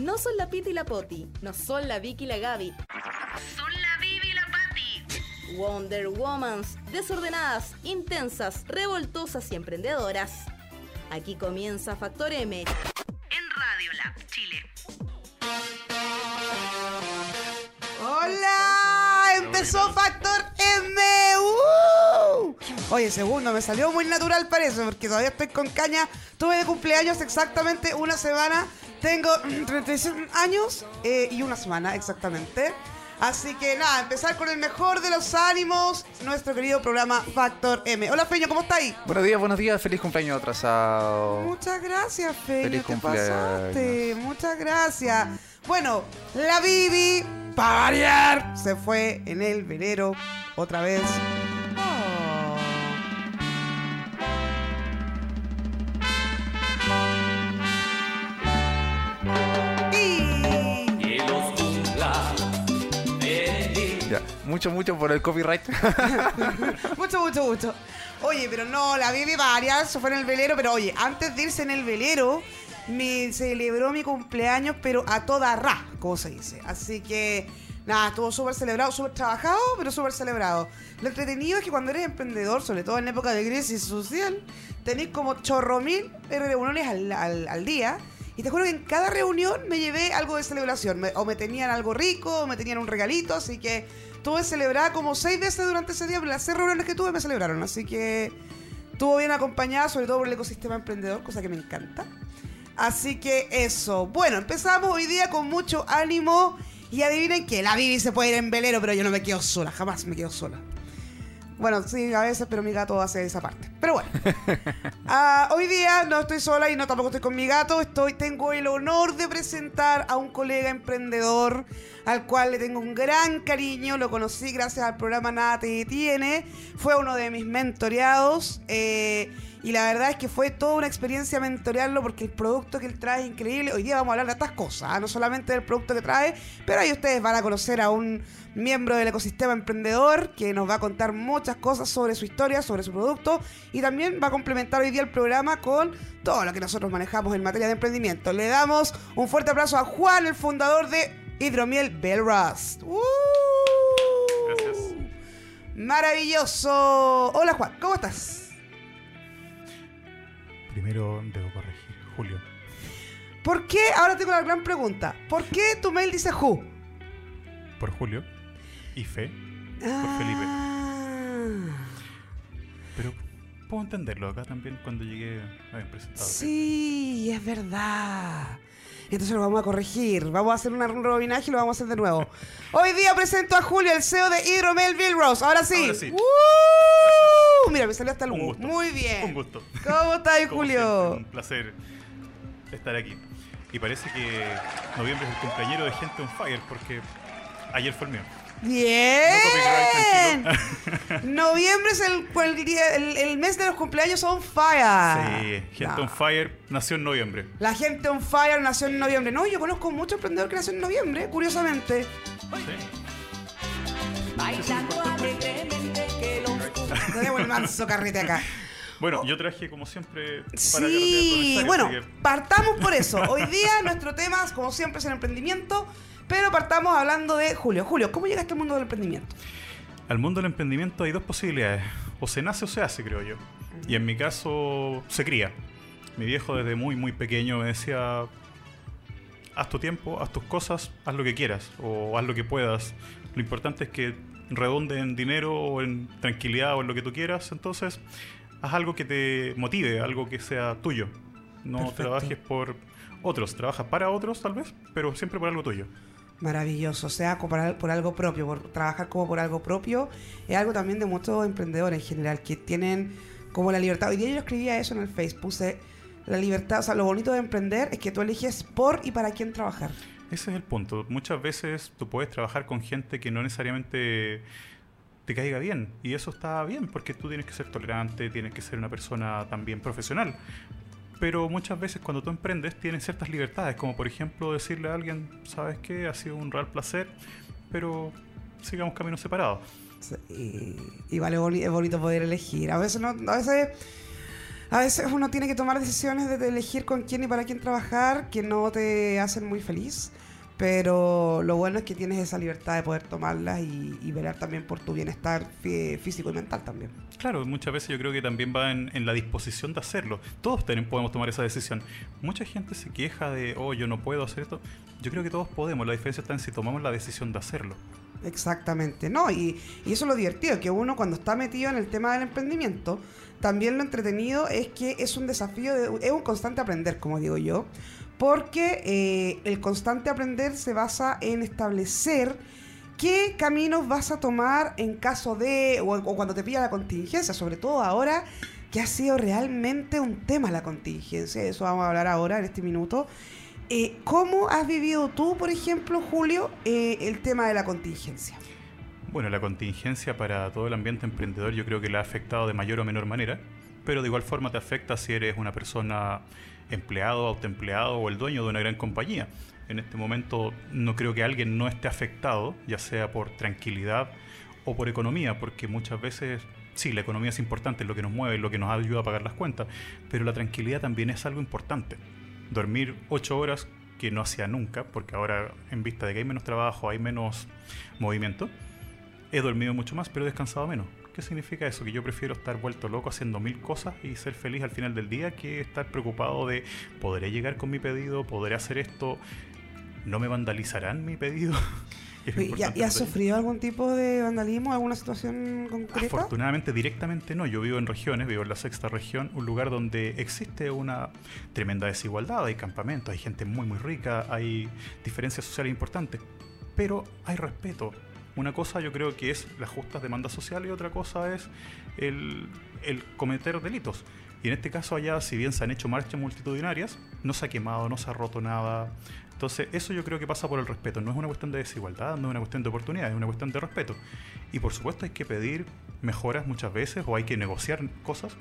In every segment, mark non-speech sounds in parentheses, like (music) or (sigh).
No son la Piti y la Poti, no son la Vicky y la Gaby. Son la Bibi y la Patti. Wonder Womans, desordenadas, intensas, revoltosas y emprendedoras. Aquí comienza Factor M. En Radio Lab, Chile. ¡Hola! Empezó Factor M. ¡Uh! Oye, segundo, me salió muy natural para eso, porque todavía estoy con caña. Tuve de cumpleaños exactamente una semana. Tengo mm, 36 años eh, y una semana exactamente. Así que nada, empezar con el mejor de los ánimos, nuestro querido programa Factor M. Hola Feño, ¿cómo estáis? Buenos días, buenos días, feliz cumpleaños atrasado. Muchas gracias, Feño. Feliz te cumpleaños. pasaste. Muchas gracias. Bueno, la Bibi, para variar, se fue en el velero otra vez. Mucho, mucho por el copyright. (laughs) mucho, mucho, mucho. Oye, pero no, la Bibi varias, fue en el velero, pero oye, antes de irse en el velero, me celebró mi cumpleaños, pero a toda ra, como se dice. Así que, nada, estuvo súper celebrado, súper trabajado, pero súper celebrado. Lo entretenido es que cuando eres emprendedor, sobre todo en época de crisis social, tenés como chorro mil reuniones al, al- día. Y te juro que en cada reunión me llevé algo de celebración. O me tenían algo rico, o me tenían un regalito. Así que tuve celebrada como seis veces durante ese día. Pero las seis reuniones que tuve me celebraron. Así que estuvo bien acompañada, sobre todo por el ecosistema emprendedor, cosa que me encanta. Así que eso. Bueno, empezamos hoy día con mucho ánimo. Y adivinen que la Bibi se puede ir en velero, pero yo no me quedo sola. Jamás me quedo sola. Bueno, sí, a veces, pero mi gato hace esa parte. Pero bueno. (laughs) Ah, hoy día no estoy sola y no tampoco estoy con mi gato. Estoy, tengo el honor de presentar a un colega emprendedor al cual le tengo un gran cariño. Lo conocí gracias al programa Nada Te Detiene. Fue uno de mis mentoreados. eh, y la verdad es que fue toda una experiencia mentorearlo porque el producto que él trae es increíble. Hoy día vamos a hablar de estas cosas, ¿ah? no solamente del producto que trae, pero ahí ustedes van a conocer a un miembro del ecosistema emprendedor que nos va a contar muchas cosas sobre su historia, sobre su producto y también va a complementar hoy día el programa con todo lo que nosotros manejamos en materia de emprendimiento. Le damos un fuerte aplauso a Juan, el fundador de Hidromiel Bellrust. ¡Uh! Gracias. Maravilloso. Hola Juan, ¿cómo estás? Primero debo corregir. Julio. ¿Por qué? Ahora tengo la gran pregunta. ¿Por qué tu mail dice Who? Por Julio. Y Fe. Felipe. Ah, Pero puedo entenderlo. Acá también cuando llegué a presentado. Sí, es verdad. Entonces lo vamos a corregir. Vamos a hacer un rebobinaje y lo vamos a hacer de nuevo. Hoy día presento a Julio, el CEO de Hidromel Rose. Ahora sí. Ahora sí. ¡Uh! Mira, me salió hasta el Un gusto. Muy bien. Un gusto. ¿Cómo estás, Julio? siempre, un placer estar aquí. Y parece que noviembre es el cumpleañero de Gente on Fire porque ayer fue el mío. Bien. (laughs) Noviembre es el, el día- el- el mes de los cumpleaños on fire. sí, Gente No. on Fire nació en noviembre. La gente on fire nació en noviembre. No, yo conozco mucho emprendedor que nació en noviembre, curiosamente. Sí. Bailando alegremente que los Tenemos el manso carrete acá. Bueno, yo traje como siempre para Sí, bueno, que- partamos por eso. (laughs) Hoy día nuestro tema, como siempre, es el emprendimiento, pero partamos hablando de Julio. Julio, ¿cómo llegaste al mundo del emprendimiento? Al mundo del emprendimiento hay dos posibilidades. O se nace o se hace, creo yo. Y en mi caso, se cría. Mi viejo desde muy, muy pequeño me decía, haz tu tiempo, haz tus cosas, haz lo que quieras o haz lo que puedas. Lo importante es que redonde en dinero o en tranquilidad o en lo que tú quieras. Entonces, haz algo que te motive, algo que sea tuyo. No Perfecto. trabajes por otros, trabaja para otros tal vez, pero siempre por algo tuyo. Maravilloso, o sea, por algo propio, por trabajar como por algo propio, es algo también de muchos emprendedores en general, que tienen como la libertad. Hoy día yo escribía eso en el Facebook, puse la libertad, o sea, lo bonito de emprender es que tú eliges por y para quién trabajar. Ese es el punto. Muchas veces tú puedes trabajar con gente que no necesariamente te caiga bien. Y eso está bien, porque tú tienes que ser tolerante, tienes que ser una persona también profesional. Pero muchas veces cuando tú emprendes tienes ciertas libertades, como por ejemplo decirle a alguien, sabes qué, ha sido un real placer, pero sigamos caminos separados. Y, vale, es bonito poder elegir. A veces no, a veces A veces uno tiene que tomar decisiones de elegir con quién y para quién trabajar que no te hacen muy feliz. Pero lo bueno es que tienes esa libertad de poder tomarlas y, y velar también por tu bienestar fí- físico y mental también. Claro, muchas veces yo creo que también va en, en la disposición de hacerlo. Todos podemos tomar esa decisión. Mucha gente se queja de, oh, yo no puedo hacer esto. Yo creo que todos podemos. La diferencia está en si tomamos la decisión de hacerlo. Exactamente, ¿no? Y, y eso es lo divertido, que uno cuando está metido en el tema del emprendimiento, también lo entretenido es que es un desafío, de- es un constante aprender, como digo yo, porque eh, el constante aprender se basa en establecer qué caminos vas a tomar en caso de, o, cuando te pilla la contingencia, sobre todo ahora que ha sido realmente un tema la contingencia, de eso vamos a hablar ahora en este minuto. Eh, ¿Cómo has vivido tú, por ejemplo, Julio, eh, el tema de la contingencia? Bueno, la contingencia para todo el ambiente emprendedor yo creo que le ha afectado de mayor o menor manera, pero de igual forma te afecta si eres una persona empleado, autoempleado o el dueño de una gran compañía. En este momento no creo que alguien no esté afectado, ya sea por tranquilidad o por economía, porque muchas veces sí, la economía es importante, es lo que nos mueve, es lo que nos ayuda a pagar las cuentas, pero la tranquilidad también es algo importante. Dormir ocho horas, que no hacía nunca, porque ahora en vista de que hay menos trabajo, hay menos movimiento, he dormido mucho más, pero he descansado menos. ¿Qué significa eso? Que yo prefiero estar vuelto loco haciendo mil cosas y ser feliz al final del día que estar preocupado de ¿podré llegar con mi pedido? ¿Podré hacer esto? ¿No me vandalizarán mi pedido? (laughs) ¿Y, y has sufrido algún tipo de vandalismo, alguna situación concreta? Afortunadamente directamente no, yo vivo en regiones, vivo en la sexta región, un lugar donde existe una tremenda desigualdad, hay campamentos, hay gente muy muy rica, hay diferencias sociales importantes, pero hay respeto. Una cosa yo creo que es las justas demandas sociales y otra cosa es el, el cometer delitos. Y en este caso allá, si bien se han hecho marchas multitudinarias, no se ha quemado, no se ha roto nada. Entonces, eso yo creo que pasa por el respeto. No es una cuestión de desigualdad, no es una cuestión de oportunidad, es una cuestión de respeto. Y por supuesto hay que pedir mejoras muchas veces o hay que negociar cosas,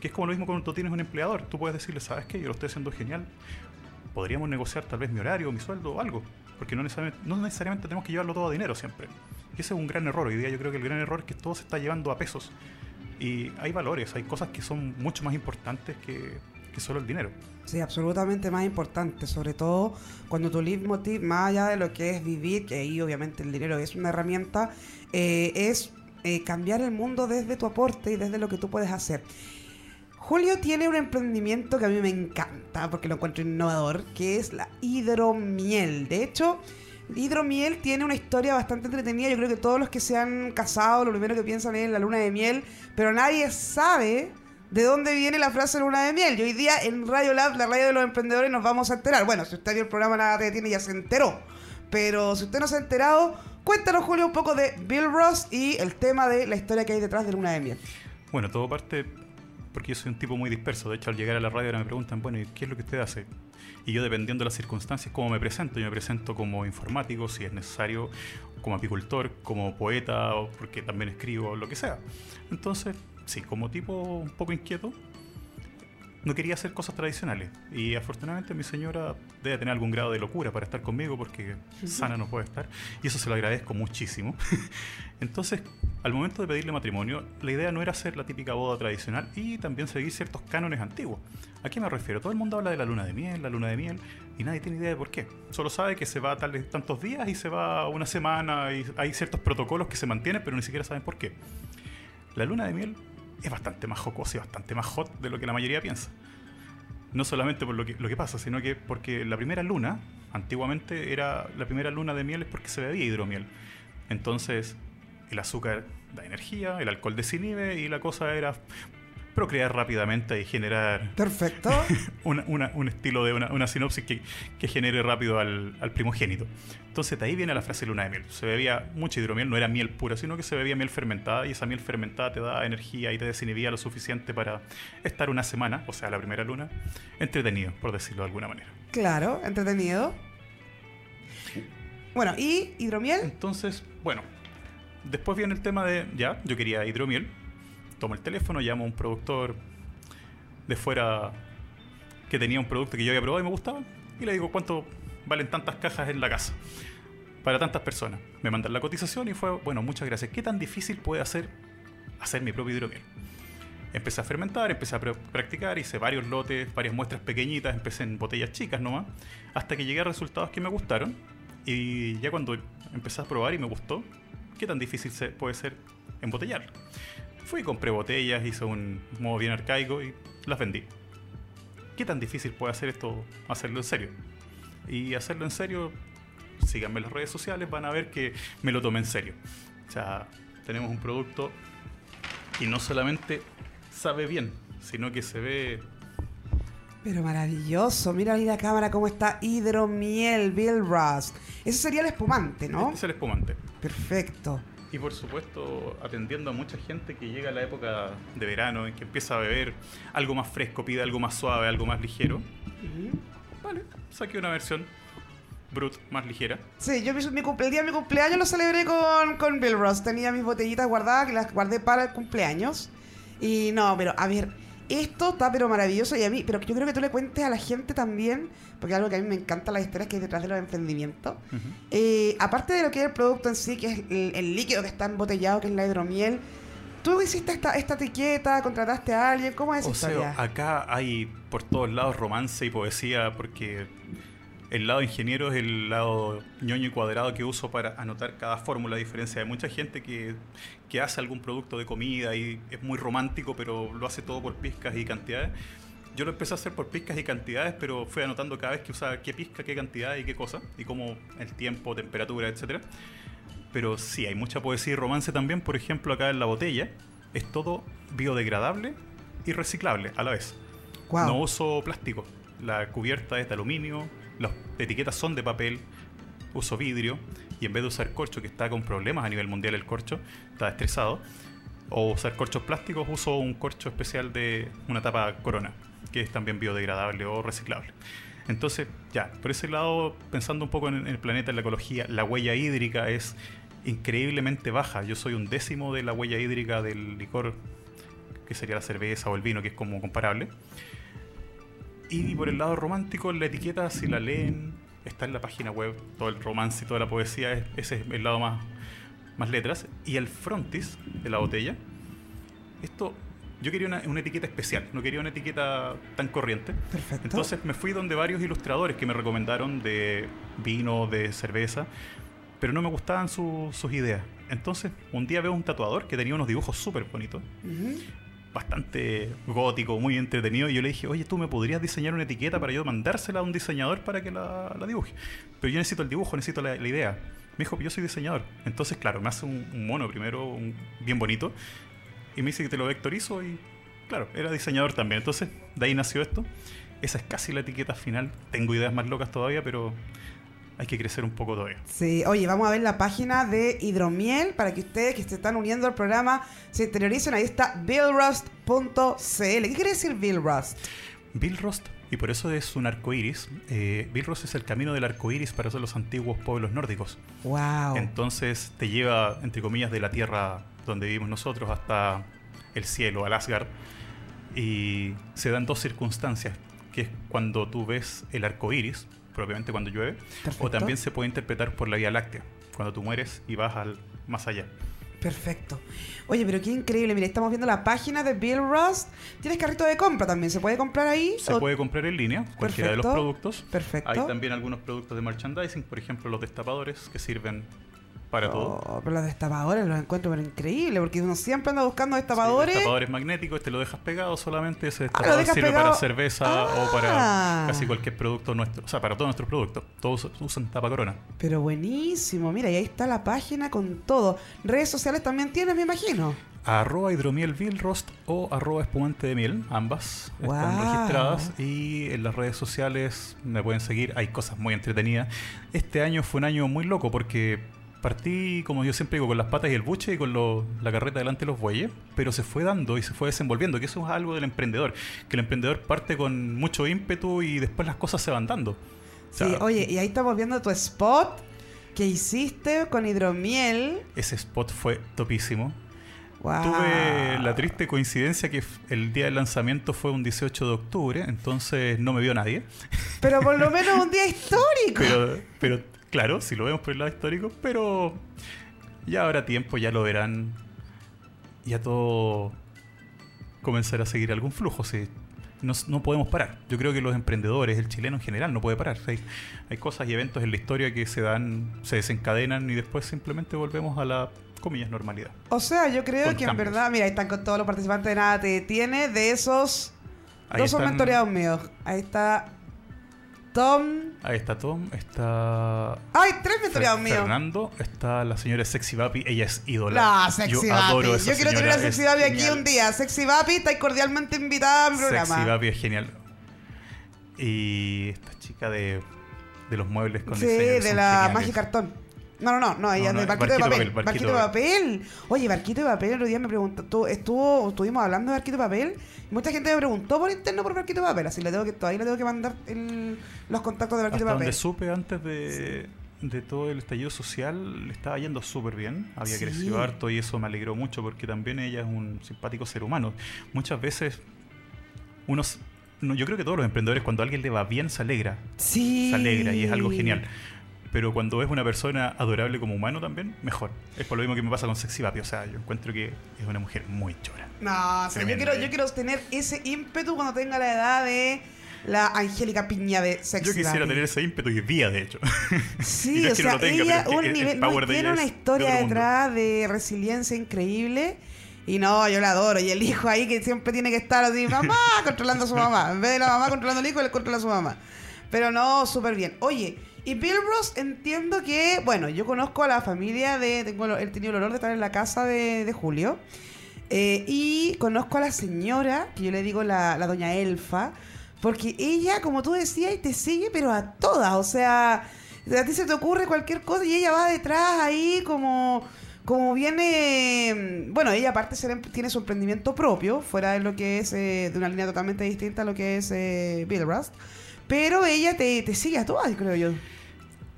que es como lo mismo cuando tú tienes un empleador. Tú puedes decirle, ¿sabes qué? Yo lo estoy haciendo genial. Podríamos negociar tal vez mi horario, mi sueldo o algo. Porque no necesariamente, no necesariamente tenemos que llevarlo todo a dinero siempre. Y ese es un gran error. Hoy día yo creo que el gran error es que todo se está llevando a pesos. Y hay valores, hay cosas que son mucho más importantes que, que solo el dinero. Sí, absolutamente más importante, sobre todo cuando tu leitmotiv, más allá de lo que es vivir, que ahí obviamente el dinero es una herramienta, eh, es eh, cambiar el mundo desde tu aporte y desde lo que tú puedes hacer. Julio tiene un emprendimiento que a mí me encanta porque lo encuentro innovador, que es la hidromiel. De hecho, hidromiel tiene una historia bastante entretenida. Yo creo que todos los que se han casado, lo primero que piensan es la luna de miel, pero nadie sabe de dónde viene la frase luna de miel. Y hoy día en Radio Lab, la radio de los emprendedores, nos vamos a enterar. Bueno, si usted vio el programa Nada te tiene, ya se enteró. Pero si usted no se ha enterado, cuéntanos, Julio, un poco de Bill Ross y el tema de la historia que hay detrás de luna de miel. Bueno, todo parte porque yo soy un tipo muy disperso. De hecho, al llegar a la radio ahora me preguntan, bueno, ¿y qué es lo que usted hace? Y yo, dependiendo de las circunstancias, cómo me presento. Yo me presento como informático, si es necesario, como apicultor, como poeta, porque también escribo, lo que sea. Entonces, sí, como tipo un poco inquieto, no quería hacer cosas tradicionales. Y afortunadamente mi señora debe tener algún grado de locura para estar conmigo porque sana no puede estar. Y eso se lo agradezco muchísimo. (laughs) Entonces, al momento de pedirle matrimonio, la idea no era hacer la típica boda tradicional y también seguir ciertos cánones antiguos. ¿A qué me refiero? Todo el mundo habla de la luna de miel, la luna de miel, y nadie tiene idea de por qué. Solo sabe que se va tales tantos días y se va una semana y hay ciertos protocolos que se mantienen, pero ni siquiera saben por qué. La luna de miel es bastante más jocosa y bastante más hot de lo que la mayoría piensa. No solamente por lo que, lo que pasa, sino que porque la primera luna, antiguamente era la primera luna de miel es porque se bebía hidromiel. Entonces, el azúcar da energía, el alcohol desinhibe y la cosa era procrear rápidamente y generar Perfecto. (laughs) una- una- un estilo de una, una sinopsis que, que genere rápido al, al primogénito. Entonces de ahí viene la frase luna de miel. Se bebía mucha hidromiel, no era miel pura, sino que se bebía miel fermentada y esa miel fermentada te da energía y te desinhibía lo suficiente para estar una semana, o sea, la primera luna, entretenido, por decirlo de alguna manera. claro, entretenido. Bueno, ¿y hidromiel? Entonces, bueno, después viene el tema de, ya, yo quería hidromiel, tomo el teléfono, llamo a un productor de fuera que tenía un producto que yo había probado y me gustaba, y le digo cuánto valen tantas cajas en la casa para tantas personas. Me mandan la cotización y fue, bueno, muchas gracias. ¿Qué tan difícil puede hacer hacer mi propio hidromiel? Empecé a fermentar, empecé a pr- practicar, hice varios lotes, varias muestras pequeñitas, empecé en botellas chicas nomás, hasta que llegué a resultados que me gustaron. Y ya cuando empecé a probar y me gustó, ¿qué tan difícil puede ser embotellarlo? Fui, compré botellas, hice un modo bien arcaico y las vendí. ¿Qué tan difícil puede hacer esto, hacerlo en serio? Y hacerlo en serio, síganme en las redes sociales, van a ver que me lo tomé en serio. O sea, tenemos un producto y no solamente sabe bien, sino que se ve Pero maravilloso. Mira ahí la cámara cómo está hidromiel, Bill Rust. Ese sería el espumante, ¿no? Este es el espumante. Perfecto. Y por supuesto, atendiendo a mucha gente que llega a la época de verano en que empieza a beber algo más fresco, pide algo más suave, algo más ligero. Vale, saqué una versión brut más ligera. Sí, yo mi, el día de mi cumpleaños lo celebré con, con Bill Ross. Tenía mis botellitas guardadas que las guardé para el cumpleaños. Y no, pero a ver, esto está pero maravilloso y a mí, pero yo creo que tú le cuentes a la gente también, porque algo que a mí me encanta las historias que hay detrás de los emprendimientos. Eh, aparte de lo que es el producto en sí, que es el, el líquido que está embotellado, que es la hidromiel, tú hiciste esta, esta etiqueta, contrataste a alguien, ¿cómo es esa O sea, acá hay por todos lados romance y poesía porque el lado ingeniero es el lado ñoño y cuadrado que uso para anotar cada fórmula, a diferencia de mucha gente que, que hace algún producto de comida y es muy romántico, pero lo hace todo por pizcas y cantidades. Yo lo empecé a hacer por pizcas y cantidades, pero fui anotando cada vez que usaba qué pizca, qué cantidad y qué cosa, y cómo el tiempo, temperatura, etcétera. Pero sí, hay mucha poesía y romance también. Por ejemplo, acá en la botella es todo biodegradable y reciclable a la vez. Guau. No uso plástico. La cubierta es de aluminio, las etiquetas son de papel, uso vidrio y en vez de usar corcho, que está con problemas a nivel mundial el corcho, está estresado, o usar corchos plásticos, uso un corcho especial de una tapa corona, que es también biodegradable o reciclable. Entonces, ya, por ese lado, pensando un poco en el planeta, en la ecología, la huella hídrica es increíblemente baja. Yo soy un décimo de la huella hídrica del licor, que sería la cerveza o el vino, que es como comparable. Y por el lado romántico, la etiqueta, si la leen, está en la página web, todo el romance y toda la poesía, es- ese es el lado más, más letras. Y el frontis de la botella, esto, yo quería una, una etiqueta especial, no quería una etiqueta tan corriente. Perfecto. Entonces me fui donde varios ilustradores que me recomendaron de vino, de cerveza, pero no me gustaban su- sus ideas. Entonces un día veo un tatuador que tenía unos dibujos súper bonitos. Bastante gótico, muy entretenido, y yo le dije, oye, ¿tú me podrías diseñar una etiqueta para yo mandársela a un diseñador para que la, la dibuje? Pero yo necesito el dibujo, necesito la, idea. Me dijo, yo soy diseñador. Entonces, claro, me hace un, un mono primero, un- bien bonito, y me dice que te lo vectorizo y, claro, era diseñador también. Entonces, de ahí nació esto. Esa es casi la etiqueta final. Tengo ideas más locas todavía, pero hay que crecer un poco todavía. Sí, oye, vamos a ver la página de Hidromiel para que ustedes que se están uniendo al programa se interioricen. Ahí está billrust.cl. ¿Qué quiere decir Bill Rust? Bill Rost, y por eso es un arco iris. eh, es el camino del arco iris para los antiguos pueblos nórdicos. Wow. Entonces te lleva, entre comillas, de la tierra donde vivimos nosotros hasta el cielo, al Asgard. Y se dan dos circunstancias, que es cuando tú ves el arco iris, propiamente cuando llueve, Perfecto. o también se puede interpretar por la Vía Láctea, cuando tú mueres y vas al más allá. Perfecto. Oye, pero qué increíble. Mira, estamos viendo la página de Bill Rust. Tienes carrito de compra también. ¿Se puede comprar ahí? Se O- puede comprar en línea, cualquiera de los productos. Perfecto. Hay también algunos productos de merchandising, por ejemplo los destapadores que sirven para todo. Pero los destapadores los encuentro pero increíble porque uno siempre anda buscando Sí, destapadores. destapadores magnéticos, te lo dejas pegado solamente. Ese Ah, destapador dejas sirve pegado. para cerveza o Ah. para casi cualquier producto nuestro. O sea, para todos nuestros productos. Todos usan tapa corona. Pero buenísimo. Mira, y ahí está la página con todo. Redes sociales también tienes, me imagino. Arroba hidromiel Vilrost o arroba espumante de miel, ambas están Guau. registradas y en las redes sociales me pueden seguir, hay cosas muy entretenidas. Este año fue un año muy loco porque partí, como yo siempre digo, con las patas y el buche y con lo- la carreta delante de los bueyes, pero se fue dando y se fue desenvolviendo, que eso es algo del emprendedor, que el emprendedor parte con mucho ímpetu y después las cosas se van dando. O sea, Sí, oye, y ahí estamos viendo tu spot que hiciste con hidromiel. Ese spot fue topísimo. Wow. Tuve la triste coincidencia que el día del lanzamiento fue un 18 de octubre, entonces no me vio nadie. Pero por lo (laughs) menos un día histórico. Pero, pero claro, si lo vemos por el lado histórico, pero ya habrá tiempo, ya lo verán. Ya todo comenzar a seguir algún flujo. sí. No, no podemos parar. Yo creo que los emprendedores, el chileno en general, no puede parar. Hay, hay cosas y eventos en la historia que se dan, se desencadenan y después simplemente volvemos a la, comillas, normalidad. O sea, yo creo Con que en verdad, mira, ahí están con todos los participantes de Nada Te Detiene, de esos Ahí dos son mentoreados míos. Ahí está Tom. Ahí está Tom, está ¡Ay, tres Fer- mentoreados míos! Fernando, está la señora Sexy Vapi, ella es ídola. La Sexy Yo adoro a Yo esa quiero tener a Sexy es Vapi aquí un día. Sexy Vapi, estáis cordialmente invitada a mi programa. Sexy Vapi es genial. Y esta chica de, de los muebles con Sí, diseño de la. Magia Cartón. No, no, no, no, ella No, no, Barquito, de Papel. Barquito, de Papel. Oye, Barquito de Papel, el otro día me preguntó, tú, estuvo, estuvimos hablando de Barquito de Papel. y Mucha gente me preguntó por interno por Barquito de Papel, así le tengo que, todavía le tengo que mandar el- los contactos de Barquito Hasta de Papel. donde supe antes de, de todo el estallido social, le estaba yendo súper bien. Había Sí. crecido harto y eso me alegró mucho porque también ella es un simpático ser humano. Muchas veces, unos. No, yo creo que todos los emprendedores, cuando a alguien le va bien, se alegra. Sí. Se alegra y es algo genial. Pero cuando es una persona adorable como humano también, mejor. Es por lo mismo que me pasa con Sexy Vapi. O sea, yo encuentro que es una mujer muy chora. No, o sea, yo quiero, eh. yo quiero tener ese ímpetu cuando tenga la edad de la Angélica Piña de Sexy Yo quisiera tener ese ímpetu hoy día, de hecho. Sí, (laughs) Y no o es no sea, tenga, ella es un el- el nivel, no, power de tiene ella una es de historia detrás de resiliencia increíble. Y no, yo la adoro. Y el hijo ahí que siempre tiene que estar así, mamá, (laughs) controlando a su mamá. En vez de la mamá controlando al hijo, él controla a su mamá. Pero no, súper bien. Oye, y Bill Ross entiendo que, bueno, yo conozco a la familia de, tengo, he tenido el honor de estar en la casa de, Julio. Eh, y conozco a la señora, que yo le digo la, doña Elfa, porque ella, como tú decías, te sigue, pero a todas. O sea, a ti se te ocurre cualquier cosa y ella va detrás ahí como... Como viene, bueno, ella aparte tiene su emprendimiento propio, fuera de lo que es, eh, de una línea totalmente distinta a lo que es eh, Bill Rust, pero ella te, te sigue a todas, creo yo.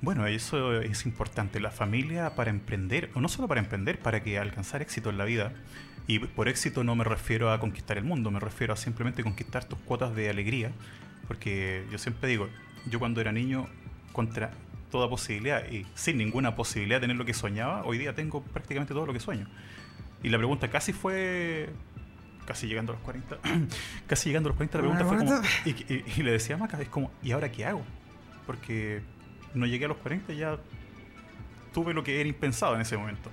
Bueno, eso es importante. La familia para emprender, o no solo para emprender, para que alcanzar éxito en la vida. Y por éxito no me refiero a conquistar el mundo, me refiero a simplemente conquistar tus cuotas de alegría. Porque yo siempre digo, yo cuando era niño, contra toda posibilidad y sin ninguna posibilidad de tener lo que soñaba, hoy día tengo prácticamente todo lo que sueño. Y la pregunta casi fue, casi llegando a los 40, (clears throat) casi llegando a los 40, la pregunta fue como, y, y- y le decía a Maca, es como, ¿y ahora qué hago? Porque no llegué a los 40, ya tuve lo que era impensado en ese momento.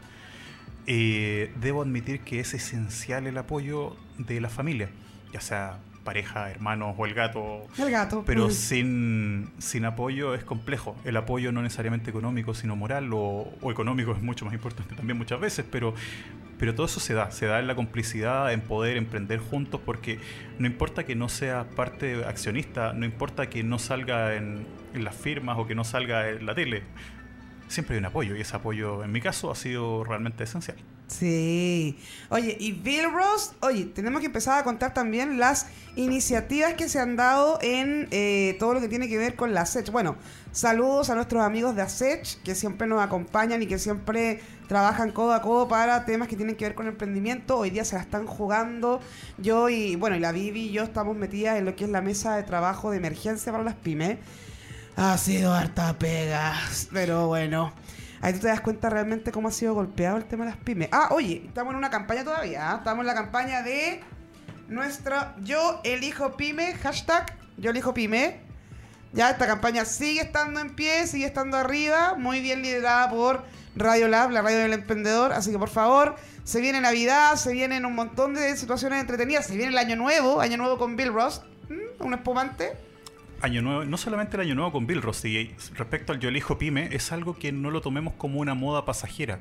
Eh, debo admitir que es esencial el apoyo de la familia, ya sea pareja, hermanos o el gato. El gato. Pero Mm. sin, sin apoyo es complejo. El apoyo no necesariamente económico, sino moral o, o económico es mucho más importante también muchas veces, pero, pero todo eso se da. Se da en la complicidad, en poder emprender juntos, porque no importa que no seas parte accionista, no importa que no salga en, en las firmas o que no salga en la tele. Siempre hay un apoyo y ese apoyo, en mi caso, ha sido realmente esencial. Sí. Oye, y Bill Ross, oye, tenemos que empezar a contar también las iniciativas que se han dado en eh, todo lo que tiene que ver con la SECH. Bueno, saludos a nuestros amigos de ASECH que siempre nos acompañan y que siempre trabajan codo a codo para temas que tienen que ver con emprendimiento. Hoy día se la están jugando. Yo y, bueno, y la Vivi y yo estamos metidas en lo que es la mesa de trabajo de emergencia para las pymes. Ha sido harta pega, pero bueno. Ahí tú te das cuenta realmente cómo ha sido golpeado el tema de las pymes. Ah, oye, estamos en una campaña todavía. ¿ah? Estamos en la campaña de nuestra Yo elijo pyme, hashtag Yo elijo pyme. Ya, esta campaña sigue estando en pie, sigue estando arriba, muy bien liderada por Radio Lab, la radio del emprendedor. Así que por favor, se viene Navidad, se vienen un montón de situaciones entretenidas, se viene el Año Nuevo, Año Nuevo con Bill Ross, ¿Mm? un espumante. Año nuevo, no solamente el año nuevo con Bill Rossi, respecto al yo elijo pyme, es algo que no lo tomemos como una moda pasajera.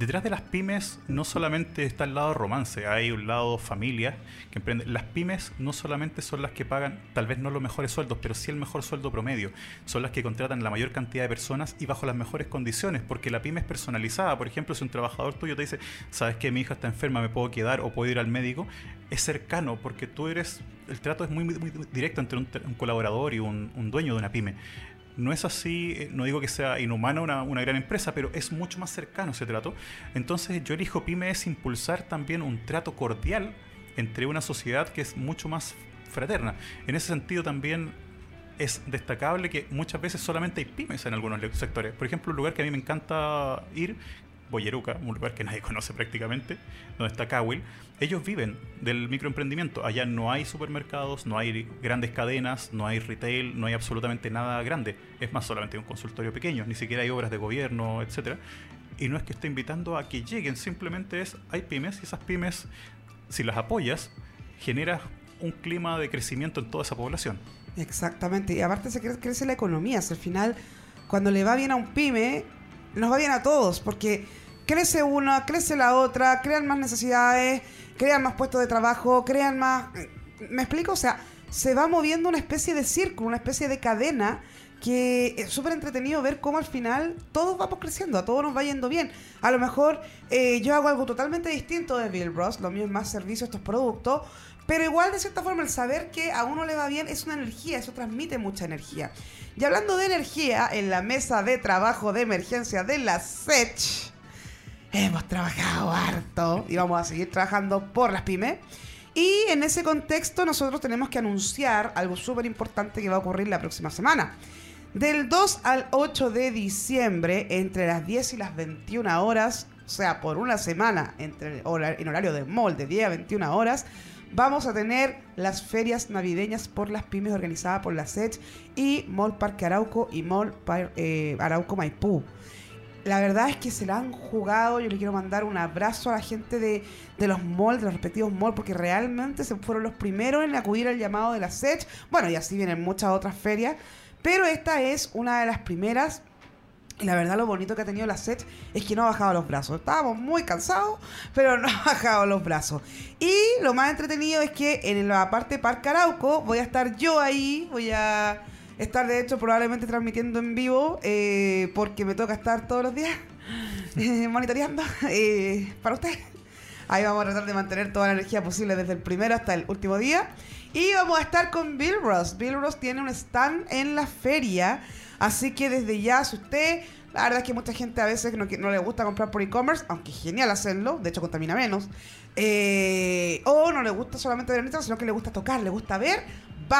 Detrás de las pymes no solamente está el lado romance, hay un lado familia que emprende. Las pymes no solamente son las que pagan, tal vez no los mejores sueldos, pero sí el mejor sueldo promedio. Son las que contratan la mayor cantidad de personas y bajo las mejores condiciones, porque la pyme es personalizada. Por ejemplo, si un trabajador tuyo te dice, sabes que mi hija está enferma, me puedo quedar o puedo ir al médico, es cercano, porque tú eres, el trato es muy, muy- directo entre un, colaborador y un dueño de una pyme. No es así, eh, no digo que sea inhumana una, una gran empresa, pero es mucho más cercano ese trato. Entonces yo elijo pyme es impulsar también un trato cordial entre una sociedad que es mucho más fraterna. En ese sentido también es destacable que muchas veces solamente hay pymes en algunos sectores. Por ejemplo, un lugar que a mí me encanta ir Boyeruca, un lugar que nadie (laughs) conoce prácticamente, donde está Cowell, ellos viven del microemprendimiento. Allá no hay supermercados, no hay grandes cadenas, no hay retail, no hay absolutamente nada grande. Es más, solamente un consultorio pequeño, ni siquiera hay obras de gobierno, etcétera. Y no es que esté invitando a que lleguen, simplemente es, hay pymes y esas pymes, si las apoyas, generas un clima de crecimiento en toda esa población. Exactamente, y aparte se cre- crece la economía. Al final, cuando le va bien a un pyme, nos va bien a todos, porque crece una, crece la otra, crean más necesidades, crean más puestos de trabajo, crean más... ¿Me explico? O sea, se va moviendo una especie de círculo, una especie de cadena que es súper entretenido ver cómo al final todos vamos creciendo, a todos nos va yendo bien. A lo mejor eh, yo hago algo totalmente distinto de Bill Bros, lo mío es más servicio estos productos, pero igual de cierta forma el saber que a uno le va bien es una energía, eso transmite mucha energía. Y hablando de energía, en la mesa de trabajo de emergencia de la SECH, hemos trabajado harto y vamos a seguir trabajando por las pymes. Y en ese contexto nosotros tenemos que anunciar algo súper importante que va a ocurrir la próxima semana. Del 2 al 8 de diciembre, entre las 10 y las 21 horas, o sea, por una semana entre en horario de mall de 10 a 21 horas, vamos a tener las ferias navideñas por las pymes organizadas por la SET y Mall Parque Arauco y Mall Par- eh, Arauco Maipú. La verdad es que se la han jugado. Yo le quiero mandar un abrazo a la gente de, de los malls, de los respectivos malls, porque realmente se fueron los primeros en acudir al llamado de la SET. Bueno, y así vienen muchas otras ferias. Pero esta es una de las primeras. Y la verdad, lo bonito que ha tenido la SET es que no ha bajado los brazos. Estábamos muy cansados, pero no (laughs) ha bajado los brazos. Y lo más entretenido es que en la parte Parque Arauco voy a estar yo ahí. Voy a estar, de hecho, probablemente transmitiendo en vivo, eh, porque me toca estar todos los días (laughs) eh, monitoreando eh, para usted. Ahí vamos a tratar de mantener toda la energía posible desde el primero hasta el último día. Y vamos a estar con Bill Ross. Bill Ross tiene un stand en la feria. Así que desde ya, si usted... La verdad es que mucha gente a veces no, no le gusta comprar por e-commerce, aunque es genial hacerlo, de hecho contamina menos. Eh, o no le gusta solamente ver sino que le gusta tocar, le gusta ver.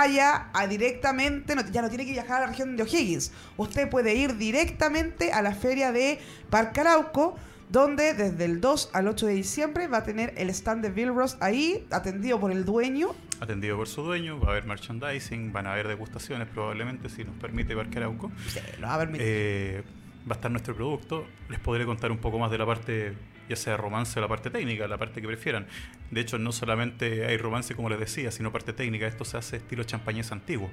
Vaya a directamente, no- ya no tiene que viajar a la región de O'Higgins. Usted puede ir directamente a la feria de Parque Arauco, donde desde el 2 al 8 de diciembre va a tener el stand de Bill Ross ahí, atendido por el dueño. Atendido por su dueño, va a haber merchandising, van a haber degustaciones probablemente, si nos permite Parque Arauco. Sí, lo va a permitir. Eh, va a estar nuestro producto. Les podré contar un poco más de la parte, ya sea romance o la parte técnica, la parte que prefieran. De hecho, no solamente hay romance, como les decía, sino parte técnica. Esto se hace estilo champañés antiguo.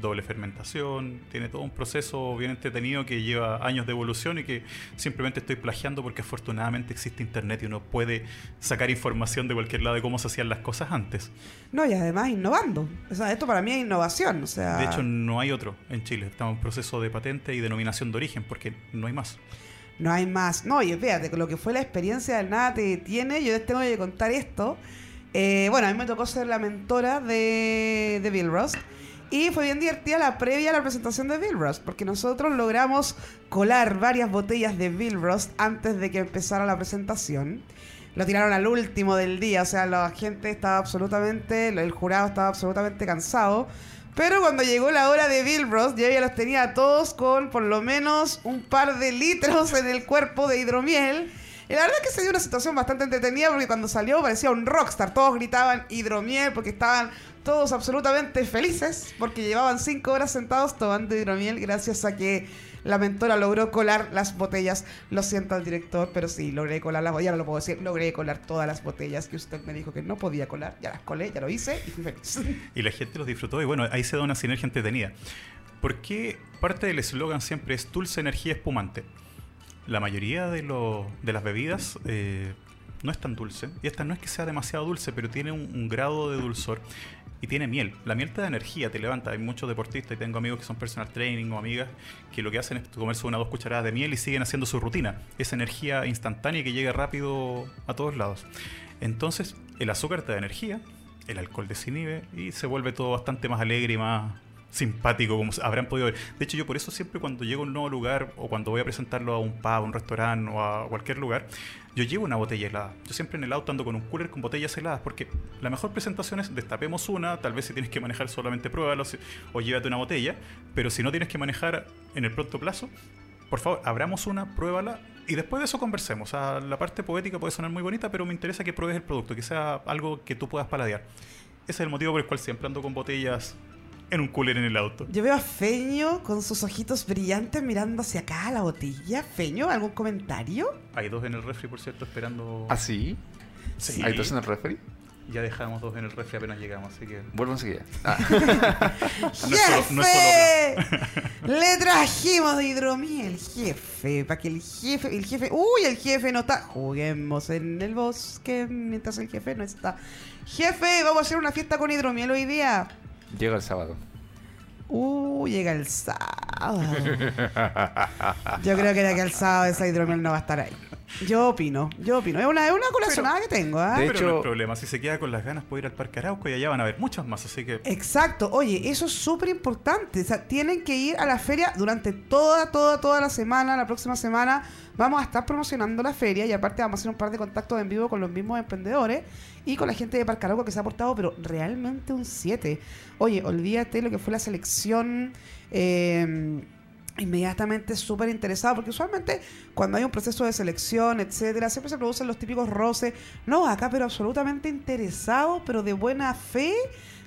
Doble fermentación, tiene todo un proceso bien entretenido que lleva años de evolución y que simplemente estoy plagiando porque afortunadamente existe internet y uno puede sacar información de cualquier lado de cómo se hacían las cosas antes. No, y además innovando. O sea, esto para mí es innovación. O sea, De hecho, no hay otro en Chile. Estamos en proceso de patente y denominación de origen porque no hay más. No hay más. No, y fíjate, con lo que fue la experiencia del Nada Te Detiene, yo les tengo que contar esto. Eh, bueno, a mí me tocó ser la mentora de, de Bill Ross. Y fue bien divertida la previa a la presentación de Bill Ross, porque nosotros logramos colar varias botellas de Bill Ross antes de que empezara la presentación. Lo tiraron al último del día, o sea, la gente estaba absolutamente, el jurado estaba absolutamente cansado. Pero cuando llegó la hora de Bill Ross, yo ya los tenía a todos con por lo menos un par de litros en el cuerpo de hidromiel. Y la verdad es que se dio una situación bastante entretenida porque cuando salió parecía un rockstar. Todos gritaban hidromiel porque estaban todos absolutamente felices porque llevaban cinco horas sentados tomando hidromiel gracias a que la mentora logró colar las botellas. Lo siento al director, pero sí, logré colar las botellas. Ya no lo puedo decir. Logré colar todas las botellas que usted me dijo que no podía colar. Ya las colé, ya lo hice y fui feliz. (laughs) Y la gente los disfrutó y bueno, ahí se da una sinergia entretenida. Porque parte del eslogan siempre es dulce energía espumante. La mayoría de, las bebidas eh, no es tan dulce. Y esta no es que sea demasiado dulce, pero tiene un grado de dulzor. Y tiene miel. La miel te da energía, te levanta. Hay muchos deportistas y tengo amigos que son personal training o amigas que lo que hacen es comerse una o dos cucharadas de miel y siguen haciendo su rutina. Esa energía instantánea que llega rápido a todos lados. Entonces, el azúcar te da energía, el alcohol desinhibe y se vuelve todo bastante más alegre y más simpático, como habrán podido ver. De hecho, yo por eso siempre cuando llego a un nuevo lugar o cuando voy a presentarlo a un pub, a un restaurante o a cualquier lugar, yo llevo una botella helada. Yo siempre en el auto ando con un cooler con botellas heladas porque la mejor presentación es destapemos una, tal vez si tienes que manejar solamente pruébalo o llévate una botella, pero si no tienes que manejar en el pronto plazo, por favor, abramos una, pruébala Y después de eso conversemos. O la parte poética puede sonar muy bonita, pero me interesa que pruebes el producto, que sea algo que tú puedas paladear. Ese es el motivo por el cual siempre ando con botellas en un cooler en el auto. Yo veo a Feño con sus ojitos brillantes mirando hacia acá a la botella. Feño, ¿algún comentario? Hay dos en el refri, por cierto, esperando. ¿Ah, sí? Sí. ¿Hay dos en el refri? Ya dejamos dos en el refri apenas llegamos, así que. Vuelvo enseguida. Ah, (laughs) No es solo- no es ¡Jefe! Le trajimos de hidromiel, jefe, para que el jefe, el jefe, uy, el jefe no está. Juguemos en el bosque mientras el jefe no está. Jefe, vamos a hacer una fiesta con hidromiel hoy día. Llega el sábado. Uh, llega el sábado. (laughs) Yo creo que de aquí al sábado esa hidromiel no va a estar ahí. Yo opino, yo opino. Es una, es una que tengo, ¿ah? De Pero hecho- no hay problema, si se queda con las ganas puede ir al Parque Arauco y allá van a ver muchas más, así que Exacto, oye, eso es súper importante. O sea, tienen que ir a la feria durante toda, toda, toda la semana. La próxima semana vamos a estar promocionando la feria y aparte vamos a hacer un par de contactos en vivo con los mismos emprendedores y con la gente de Parcarauco que se ha portado, pero realmente un 7. Oye, olvídate lo que fue la selección. eh, inmediatamente súper interesado, porque usualmente cuando hay un proceso de selección, etcétera, siempre se producen los típicos roces. No, acá, pero absolutamente interesado, pero de buena fe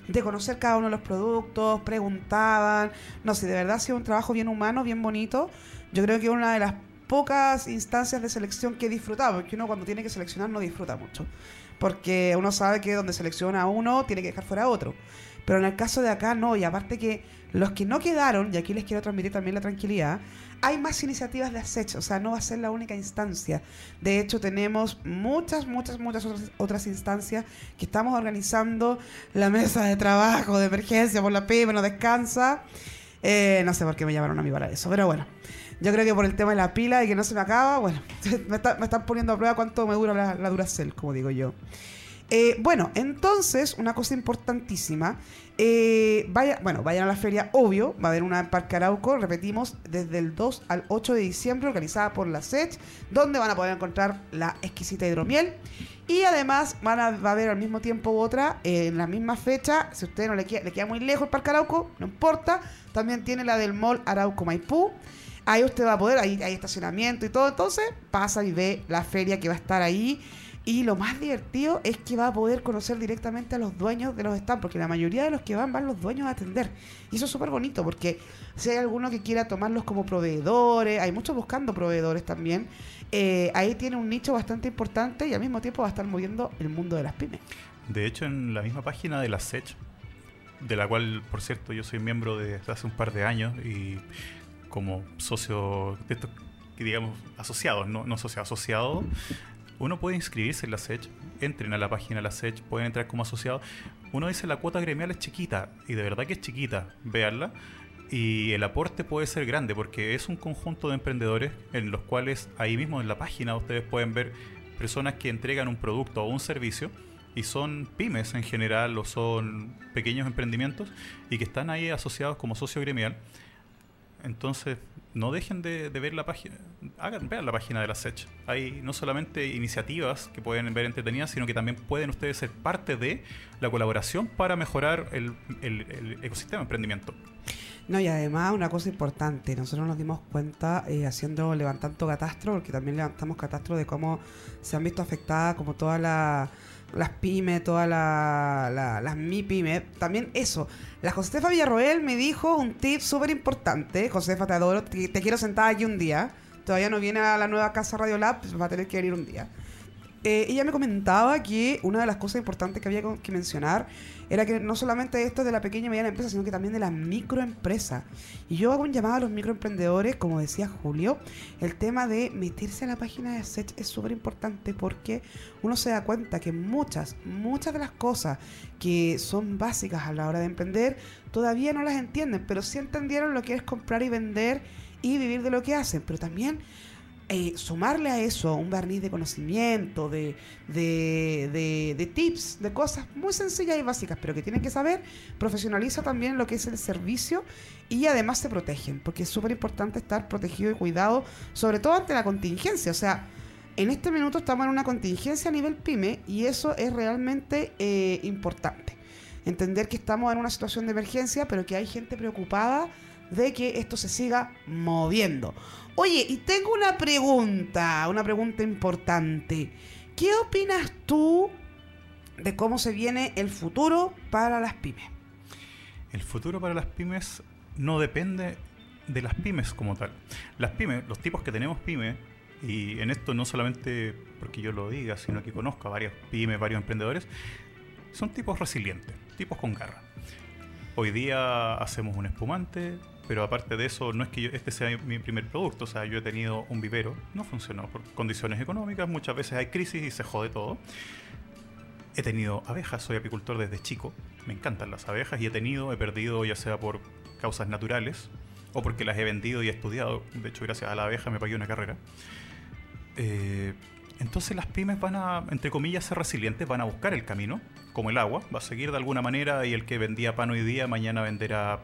de conocer cada uno de los productos, preguntaban. No sé, de verdad ha sido un trabajo bien humano, bien bonito. Yo creo que una de las pocas instancias de selección que he disfrutado, porque uno cuando tiene que seleccionar no disfruta mucho. Porque uno sabe que donde selecciona uno tiene que dejar fuera a otro. Pero en el caso de acá no, y aparte que los que no quedaron, y aquí les quiero transmitir también la tranquilidad, hay más iniciativas de acecho, o sea, no va a ser la única instancia. De hecho, tenemos muchas, muchas, muchas otras, otras instancias que estamos organizando. La mesa de trabajo de emergencia por la PYME no descansa. Eh, no sé por qué me llamaron a mí para eso, pero bueno. Yo creo que por el tema de la pila y que no se me acaba, bueno, (laughs) me, está- me están poniendo a prueba cuánto me dura la, la Duracell, como digo yo. Eh, bueno, entonces, una cosa importantísima. eh, vaya, bueno, vayan a la feria, obvio. Va a haber una en Parque Arauco, repetimos, desde el 2 al 8 de diciembre, organizada por la SECH, donde van a poder encontrar la exquisita hidromiel. Y además van a, va a haber al mismo tiempo otra, eh, en la misma fecha. Si usted no le queda, le queda muy lejos el Parque Arauco, no importa. También tiene la del Mall Arauco Maipú. Ahí usted va a poder, ahí hay estacionamiento y todo. Entonces pasa y ve la feria que va a estar ahí. Y lo más divertido es que va a poder conocer directamente a los dueños de los stands, porque la mayoría de los que van van los dueños a atender. Y eso es súper bonito, porque si hay alguno que quiera tomarlos como proveedores, hay muchos buscando proveedores también, eh, ahí tiene un nicho bastante importante y al mismo tiempo va a estar moviendo el mundo de las pymes. De hecho, en la misma página de la SECH, de la cual, por cierto, yo soy miembro desde hace un par de años y como socio de estos, digamos, asociados, no, no socio, asociado, uno puede inscribirse en la SECH, entren a la página de la SECH, pueden entrar como asociado. Uno dice la cuota gremial es chiquita, y de verdad que es chiquita, véanla. Y el aporte puede ser grande porque es un conjunto de emprendedores en los cuales ahí mismo en la página ustedes pueden ver personas que entregan un producto o un servicio y son pymes en general o son pequeños emprendimientos y que están ahí asociados como socio gremial. Entonces, no dejen de, ver la página, hagan, vean la página de la SECH. Hay no solamente iniciativas que pueden ver entretenidas, sino que también pueden ustedes ser parte de la colaboración para mejorar el, el- ecosistema de emprendimiento. No, y además una cosa importante, nosotros nos dimos cuenta eh, haciendo, levantando catastro, porque también levantamos catastro de cómo se han visto afectadas como todas la- las pymes, todas la- la- las mi pymes. También eso, la Josefa Villarroel me dijo un tip súper importante, Josefa te adoro, te, quiero sentada aquí un día, todavía no viene a la nueva casa Radio Lab, pues va a tener que venir un día. Eh, ella me comentaba que una de las cosas importantes que había que mencionar era que no solamente esto es de la pequeña y mediana empresa, sino que también de la microempresa. Y yo hago un llamado a los microemprendedores, como decía Julio, el tema de meterse a la página de Sech es súper importante porque uno se da cuenta que muchas, muchas de las cosas que son básicas a la hora de emprender todavía no las entienden, pero sí entendieron lo que es comprar y vender y vivir de lo que hacen, pero también eh, sumarle a eso un barniz de conocimiento, de, de, de- de tips, de cosas muy sencillas y básicas, pero que tienen que saber, profesionaliza también lo que es el servicio y además se protegen, porque es súper importante estar protegido y cuidado, sobre todo ante la contingencia. O sea, en este minuto estamos en una contingencia a nivel pyme y eso es realmente eh, importante. Entender que estamos en una situación de emergencia, pero que hay gente preocupada de que esto se siga moviendo. Oye, y tengo una pregunta, una pregunta importante. ¿Qué opinas tú de cómo se viene el futuro para las pymes? El futuro para las pymes no depende de las pymes como tal. Las pymes, los tipos que tenemos pymes, y en esto no solamente porque yo lo diga, sino que conozco a varios pymes, varios emprendedores, son tipos resilientes, tipos con garra. Hoy día hacemos un espumante, pero aparte de eso, no es que yo- este sea mi primer producto, o sea, yo he tenido un vivero, no funcionó por condiciones económicas, muchas veces hay crisis y se jode todo. He tenido abejas, soy apicultor desde chico, me encantan las abejas y he tenido, he perdido ya sea por causas naturales o porque las he vendido y estudiado, de hecho gracias a la abeja me pagué una carrera. Eh, entonces las pymes van a, entre comillas, ser resilientes, van a buscar el camino, como el agua, va a seguir de alguna manera y el que vendía pan hoy día mañana venderá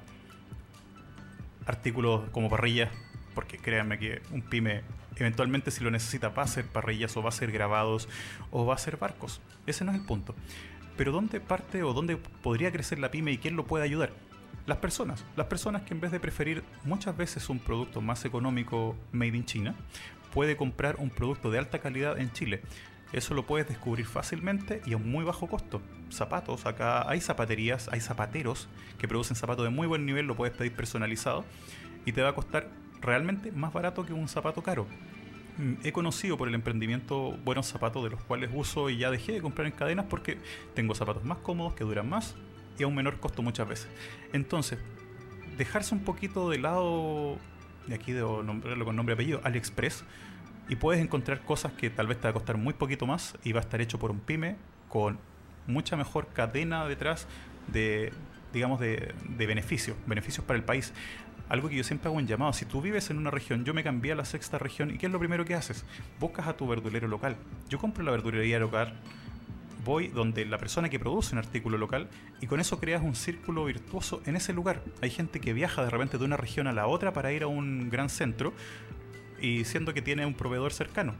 artículos como parrillas, porque créanme que un pyme eventualmente si lo necesita va a ser parrillas o va a ser grabados o va a ser barcos. Ese no es el punto. Pero ¿dónde parte o dónde podría crecer la pyme y quién lo puede ayudar? Las personas. Las personas que en vez de preferir muchas veces un producto más económico made in China, puede comprar un producto de alta calidad en Chile. Eso lo puedes descubrir fácilmente y a un muy bajo costo. Zapatos, acá hay zapaterías, hay zapateros que producen zapatos de muy buen nivel, lo puedes pedir personalizado y te va a costar realmente más barato que un zapato caro. Mm, He conocido por el emprendimiento buenos zapatos de los cuales uso y ya dejé de comprar en cadenas porque tengo zapatos más cómodos que duran más y a un menor costo muchas veces. Entonces, dejarse un poquito de lado, de aquí debo nombrarlo con nombre y apellido, AliExpress, y puedes encontrar cosas que tal vez te va a costar muy poquito más y va a estar hecho por un pyme con mucha mejor cadena detrás de, digamos, de, beneficios, beneficios para el país. Algo que yo siempre hago un llamado, si tú vives en una región, yo me cambié a la sexta región, ¿y qué es lo primero que haces? Buscas a tu verdulero local. Yo compro la verdulería local, voy donde la persona que produce un artículo local y con eso creas un círculo virtuoso en ese lugar. Hay gente que viaja de repente de una región a la otra para ir a un gran centro y siendo que tiene un proveedor cercano.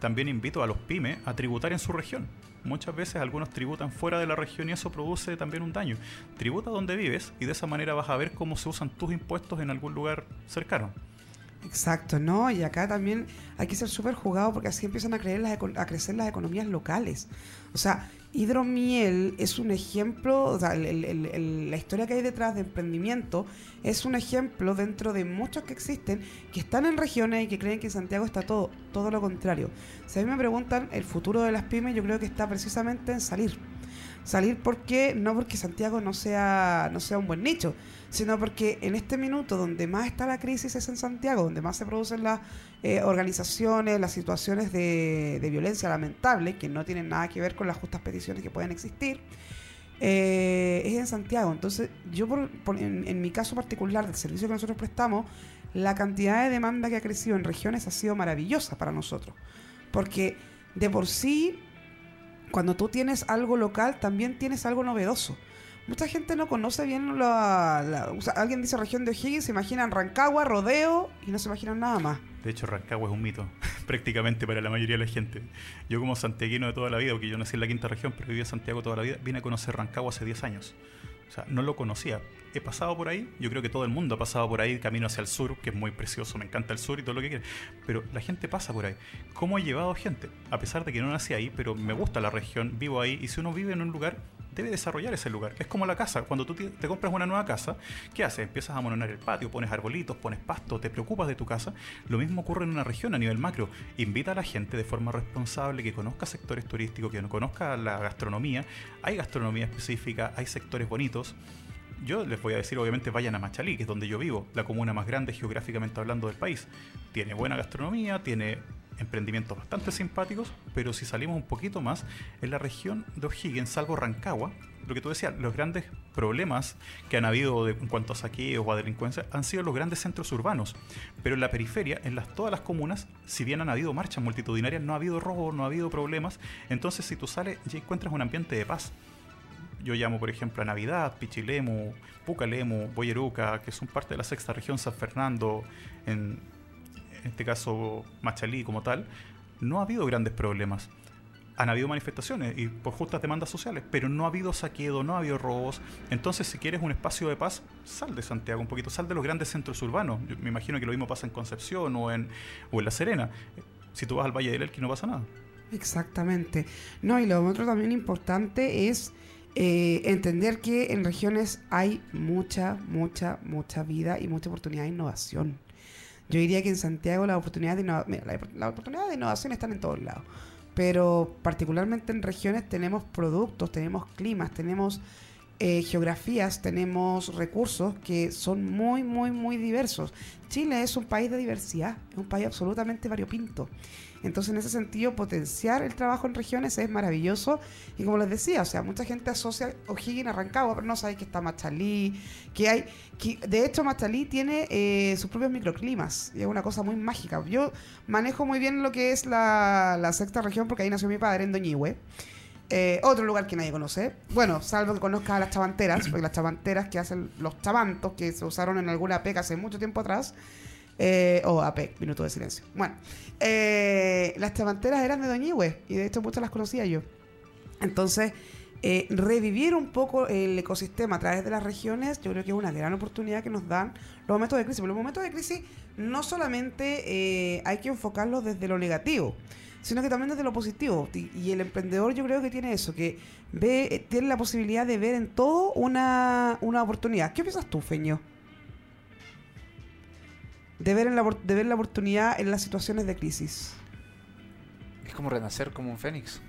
También invito a los pymes a tributar en su región. Muchas veces algunos tributan fuera de la región y eso produce también un daño. Tributa donde vives y de esa manera vas a ver cómo se usan tus impuestos en algún lugar cercano. Exacto, ¿no? Y acá también hay que ser súper jugado porque así empiezan a, creer las a crecer las economías locales. O sea, Hidromiel es un ejemplo, o sea, el- la historia que hay detrás de emprendimiento es un ejemplo dentro de muchos que existen que están en regiones y que creen que en Santiago está todo, todo lo contrario. Si a mí me preguntan el futuro de las pymes, yo creo que está precisamente en salir. Salir porque, no porque Santiago no sea, no sea un buen nicho, sino porque en este minuto donde más está la crisis es en Santiago, donde más se producen las eh, organizaciones, las situaciones de, violencia lamentable, que no tienen nada que ver con las justas peticiones que pueden existir, eh, es en Santiago. Entonces, yo por- en, mi caso particular del servicio que nosotros prestamos, la cantidad de demanda que ha crecido en regiones ha sido maravillosa para nosotros. Porque de por sí cuando tú tienes algo local, también tienes algo novedoso. Mucha gente no conoce bien la, la- alguien dice región de O'Higgins, se imaginan Rancagua, Rodeo y no se imaginan nada más. De hecho, Rancagua es un mito, (laughs) prácticamente para la mayoría de la gente. Yo como santiaguino de toda la vida, porque yo nací en la quinta región, pero viví en Santiago toda la vida, vine a conocer Rancagua hace 10 años. O sea, no lo conocía. He pasado por ahí, yo creo que todo el mundo ha pasado por ahí, camino hacia el sur, que es muy precioso, me encanta el sur y todo lo que quiera. Pero la gente pasa por ahí. ¿Cómo he llevado gente? A pesar de que no nací ahí, pero me gusta la región, vivo ahí, y si uno vive en un lugar, debe desarrollar ese lugar. Es como la casa. Cuando tú te compras una nueva casa, ¿qué haces? Empiezas a amononar el patio, pones arbolitos, pones pasto, te preocupas de tu casa. Lo mismo ocurre en una región a nivel macro. Invita a la gente de forma responsable que conozca sectores turísticos, que no conozca la gastronomía. Hay gastronomía específica, hay sectores bonitos. Yo les voy a decir, obviamente, vayan a Machalí, que es donde yo vivo, la comuna más grande geográficamente hablando del país. Tiene buena gastronomía, tiene emprendimientos bastante simpáticos, pero si salimos un poquito más, en la región de O'Higgins, salvo Rancagua, lo que tú decías, los grandes problemas que han habido en cuanto a saqueos o a delincuencia han sido los grandes centros urbanos. Pero en la periferia, en las, todas las comunas, si bien han habido marchas multitudinarias, no ha habido robo, no ha habido problemas. Entonces, si tú sales, ya encuentras un ambiente de paz yo llamo por ejemplo a Navidad, Pichilemu, Pucalemu, Boyeruca, que son parte de la sexta región San Fernando, en, en este caso Machalí como tal, no ha habido grandes problemas. han habido manifestaciones y por justas demandas sociales, pero no ha habido saqueo, no ha habido robos. Entonces, si quieres un espacio de paz, sal de Santiago un poquito, sal de los grandes centros urbanos. Yo me imagino que lo mismo pasa en Concepción o en, o en La Serena. Si tú vas al Valle del Elqui no pasa nada. Exactamente. No, y lo otro también importante es eh, entender que en regiones hay mucha, mucha, mucha vida y mucha oportunidad de innovación. Yo diría que en Santiago las oportunidades de, mira, la- las oportunidades de innovación están en todos lados. Pero particularmente en regiones tenemos productos, tenemos climas, tenemos eh, geografías, tenemos recursos que son muy, muy, muy diversos. Chile es un país de diversidad, es un país absolutamente variopinto. Entonces, en ese sentido, potenciar el trabajo en regiones es maravilloso. Y como les decía, o sea, mucha gente asocia O'Higgins a Rancagua, pero no sabe que está Machalí, que hay... Que, de hecho, Machalí tiene eh, sus propios microclimas, y es una cosa muy mágica. Yo manejo muy bien lo que es la, la sexta región, porque ahí nació mi padre, en Doñihue. Eh, otro lugar que nadie conoce. Bueno, salvo que conozca a las chavanteras, porque las chavanteras que hacen los chavantos que se usaron en alguna peca hace mucho tiempo atrás. Eh, o AP, minuto de silencio. Bueno, eh, las chavanteras eran de Doñihue y de hecho muchas las conocía yo. Entonces, eh, revivir un poco el ecosistema a través de las regiones, yo creo que es una gran oportunidad que nos dan los momentos de crisis. Pero los momentos de crisis no solamente eh, hay que enfocarlos desde lo negativo, sino que también desde lo positivo. Y, el emprendedor yo creo que tiene eso, que ve, tiene la posibilidad de ver en todo una, una oportunidad. ¿Qué piensas tú, Feño? De ver, en la, de ver la oportunidad en las situaciones de crisis. Es como renacer como un fénix,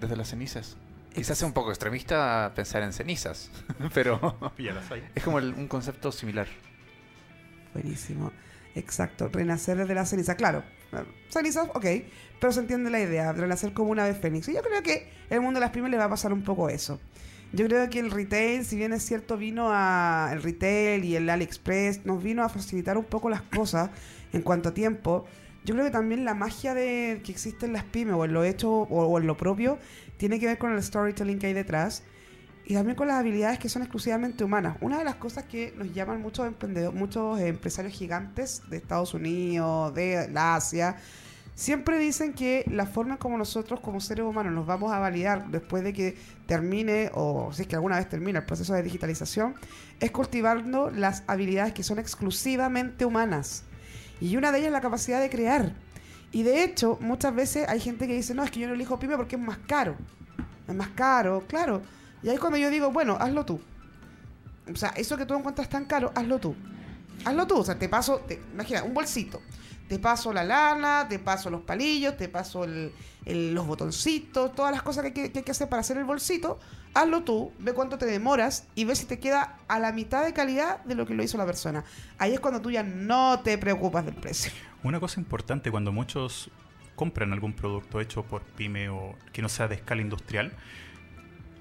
desde las cenizas. Quizás sea un poco extremista pensar en cenizas, (laughs) pero Ya las hay. es como el- un concepto similar. Buenísimo. Exacto. Renacer desde la ceniza. Claro. Cenizas, ok. Pero se entiende la idea. Renacer como una vez fénix. Y yo creo que el mundo de las pymes le va a pasar un poco eso. Yo creo que el retail, si bien es cierto, vino a. El retail y el AliExpress nos vino a facilitar un poco las cosas en cuanto a tiempo. Yo creo que también la magia de que existe en las pymes o en lo hecho o, o en lo propio tiene que ver con el storytelling que hay detrás y también con las habilidades que son exclusivamente humanas. Una de las cosas que nos llaman muchos emprendedores, muchos empresarios gigantes de Estados Unidos, de la Asia, siempre dicen que la forma como nosotros como seres humanos nos vamos a validar después de que termine o si es que alguna vez termina el proceso de digitalización es cultivando las habilidades que son exclusivamente humanas. Y una de ellas es la capacidad de crear. Y de hecho, muchas veces hay gente que dice, no, es que yo no elijo pyme porque es más caro. Es más caro, claro. Y ahí es cuando yo digo, bueno, hazlo tú. O sea, eso que tú encuentras tan caro, hazlo tú. Hazlo tú. O sea, te paso, te- imagina, un bolsito. Te paso la lana, te paso los palillos, te paso el- los botoncitos, todas las cosas que, que hay que hacer para hacer el bolsito. Hazlo tú, ve cuánto te demoras y ve si te queda a la mitad de calidad de lo que lo hizo la persona. Ahí es cuando tú ya no te preocupas del precio. Una cosa importante cuando muchos compran algún producto hecho por pyme o que no sea de escala industrial,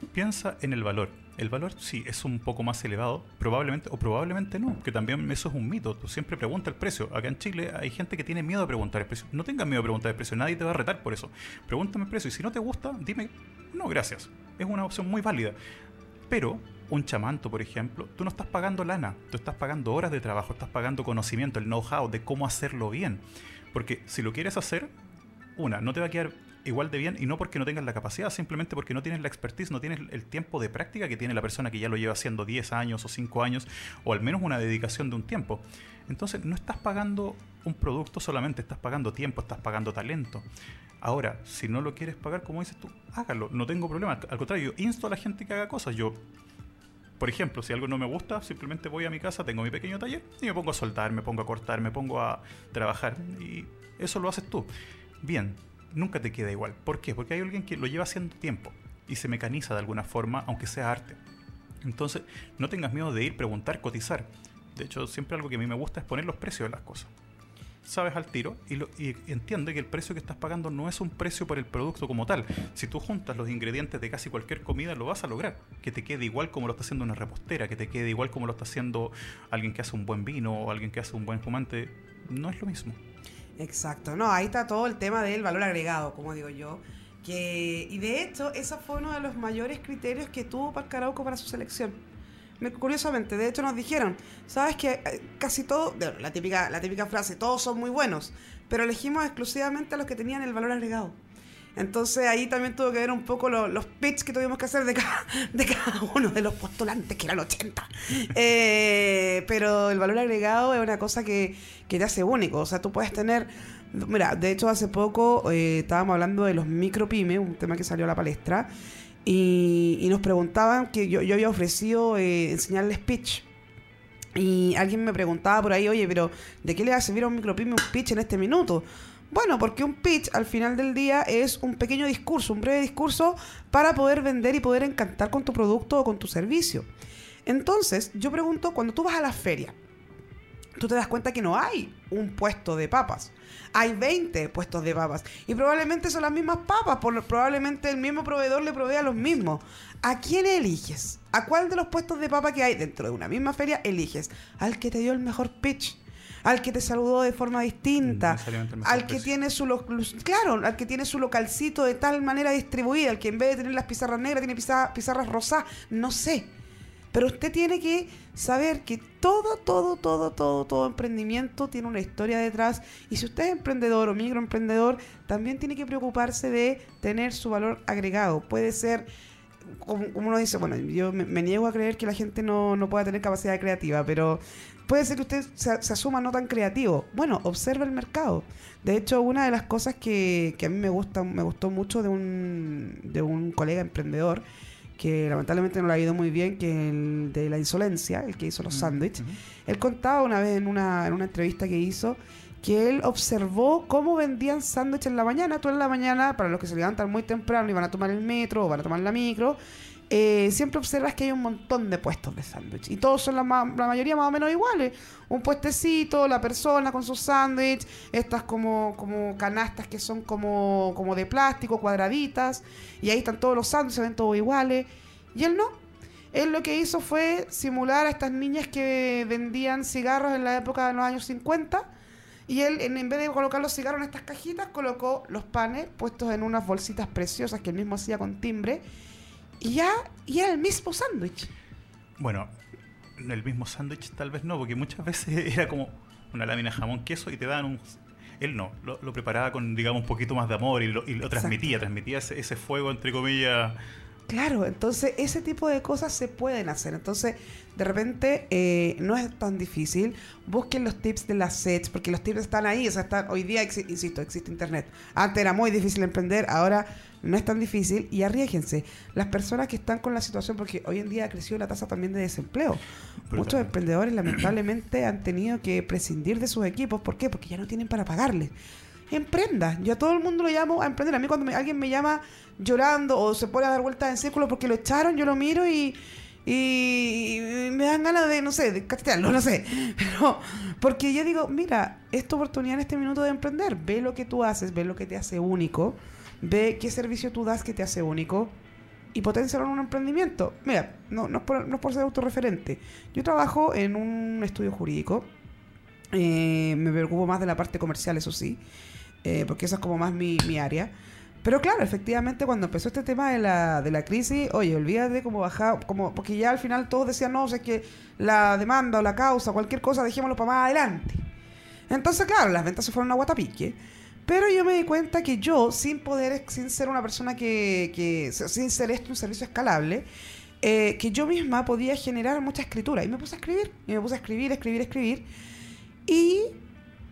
piensa en el valor. El valor sí es un poco más elevado, probablemente o probablemente no, que también eso es un mito. Tú siempre pregunta el precio. Acá en Chile hay gente que tiene miedo de preguntar el precio. No tengas miedo de preguntar el precio, nadie te va a retar por eso. Pregúntame el precio y si no te gusta, dime, no, gracias. Es una opción muy válida. Pero un chamanto, por ejemplo, tú no estás pagando lana, tú estás pagando horas de trabajo, estás pagando conocimiento, el know-how de cómo hacerlo bien. Porque si lo quieres hacer, una, no te va a quedar igual de bien y no porque no tengas la capacidad, simplemente porque no tienes la expertise, no tienes el tiempo de práctica que tiene la persona que ya lo lleva haciendo 10 años o 5 años o al menos una dedicación de un tiempo. Entonces no estás pagando un producto solamente, estás pagando tiempo, estás pagando talento. Ahora, si no lo quieres pagar, como dices tú, hágalo, no tengo problema. Al contrario, yo insto a la gente que haga cosas. Yo por ejemplo, si algo no me gusta, simplemente voy a mi casa, tengo mi pequeño taller y me pongo a soltar, me pongo a cortar, me pongo a trabajar. Y eso lo haces tú. Bien, nunca te queda igual. ¿Por qué? Porque hay alguien que lo lleva haciendo tiempo y se mecaniza de alguna forma, aunque sea arte. Entonces, no tengas miedo de ir, preguntar, cotizar. De hecho, siempre algo que a mí me gusta es poner los precios de las cosas. Sabes al tiro y, lo- y entiende que el precio que estás pagando no es un precio por el producto como tal. Si tú juntas los ingredientes de casi cualquier comida, lo vas a lograr. Que te quede igual como lo está haciendo una repostera, que te quede igual como lo está haciendo alguien que hace un buen vino o alguien que hace un buen fumante. No es lo mismo. Exacto, no, ahí está todo el tema del valor agregado, como digo yo. Que, y de hecho, ese fue uno de los mayores criterios que tuvo Parcarauco para su selección. Me- Curiosamente, de hecho nos dijeron, sabes que eh, casi todo, la típica, la típica frase, todos son muy buenos, pero elegimos exclusivamente a los que tenían el valor agregado. Entonces ahí también tuvo que ver un poco lo- los pitch que tuvimos que hacer de cada, (laughs) de cada uno de los postulantes, que eran 80. Eh, pero el valor agregado es una cosa que, que te hace único. O sea, tú puedes tener... Mira, de hecho hace poco eh, estábamos hablando de los micropymes, un tema que salió a la palestra, y, y nos preguntaban que yo, yo había ofrecido eh, enseñarles pitch. Y alguien me preguntaba por ahí, oye, pero ¿de qué le va a servir a un micropyme un pitch en este minuto? Bueno, porque un pitch al final del día es un pequeño discurso, un breve discurso para poder vender y poder encantar con tu producto o con tu servicio. Entonces, yo pregunto, cuando tú vas a la feria, tú te das cuenta que no hay un puesto de papas. Hay 20 puestos de papas. Y probablemente son las mismas papas. Por, probablemente el mismo proveedor le provee a los mismos. ¿A quién eliges? ¿A cuál de los puestos de papa que hay dentro de una misma feria eliges? Al que te dio el mejor pitch. Al que te saludó de forma distinta. Al que tiene su lo- claro, al que tiene su localcito de tal manera distribuida, al que en vez de tener las pizarras negras tiene pizarra- pizarras rosadas, no sé. Pero usted tiene que saber que todo, todo, todo, todo, todo emprendimiento tiene una historia detrás. Y si usted es emprendedor o microemprendedor, también tiene que preocuparse de tener su valor agregado. Puede ser, como, como uno dice, bueno, yo me, me niego a creer que la gente no, no pueda tener capacidad creativa, pero puede ser que usted se, se asuma no tan creativo. Bueno, observa el mercado. De hecho, una de las cosas que, que a mí me gusta, me gustó mucho de un, de un colega emprendedor, que lamentablemente no le ha ido muy bien, que el de la insolencia, el que hizo los sándwiches. Él contaba una vez en una, en una entrevista que hizo que él observó cómo vendían sándwiches en la mañana. Tú en la mañana, para los que se levantan muy temprano y van a tomar el metro o van a tomar la micro, eh, siempre observas que hay un montón de puestos de sándwich. Y todos son la, la mayoría más o menos iguales. Un puestecito, la persona con su sándwich, estas como, como canastas que son como, como de plástico, cuadraditas. Y ahí están todos los sándwiches, se ven todos iguales. Y él no. Él lo que hizo fue simular a estas niñas que vendían cigarros en la época de los años 50. Y él, en, en vez de colocar los cigarros en estas cajitas, colocó los panes puestos en unas bolsitas preciosas que él mismo hacía con timbre. Y ya, y era el mismo sándwich. Bueno, el mismo sándwich tal vez no, porque muchas veces (laughs) era como una lámina de jamón queso y te daban un... Él no, lo, lo preparaba con, digamos, un poquito más de amor y lo, y lo Exacto. transmitía, transmitía ese, ese fuego, entre comillas. Claro, entonces ese tipo de cosas se pueden hacer. Entonces, de repente, eh, no es tan difícil. Busquen los tips de las sets, porque los tips están ahí. O sea, están, hoy día, exi- insisto, existe internet. Antes era muy difícil emprender, ahora no es tan difícil. Y arriesguense. Las personas que están con la situación, porque hoy en día ha crecido la tasa también de desempleo. Muchos emprendedores, lamentablemente, han tenido que prescindir de sus equipos. ¿Por qué? Porque ya no tienen para pagarles. Emprenda. Yo a todo el mundo lo llamo a emprender. A mí cuando me- alguien me llama llorando o se pone a dar vueltas en círculo porque lo echaron, yo lo miro y, y, me dan ganas de, no sé, de cachetearlo, (laughs) no sé. Pero porque yo digo, mira, es tu oportunidad en este minuto de emprender. Ve lo que tú haces, ve lo que te hace único, ve qué servicio tú das que te hace único y potenciarlo en un emprendimiento. Mira, no, no, es por, no es por ser autorreferente. Yo trabajo en un estudio jurídico. Eh, me preocupo más de la parte comercial, eso sí, eh, porque esa es como más mi, mi área. Pero claro, efectivamente, cuando empezó este tema de la, de la crisis, oye, olvídate cómo bajar, como, porque ya al final todos decían, no, o sea, es que la demanda o la causa, cualquier cosa, dejémoslo para más adelante. Entonces, claro, las ventas se fueron a guatapique. Pero yo me di cuenta que yo, sin poder, sin ser una persona que, que sin ser esto un servicio escalable, eh, que yo misma podía generar mucha escritura. Y me puse a escribir, y me puse a escribir, escribir, escribir. Y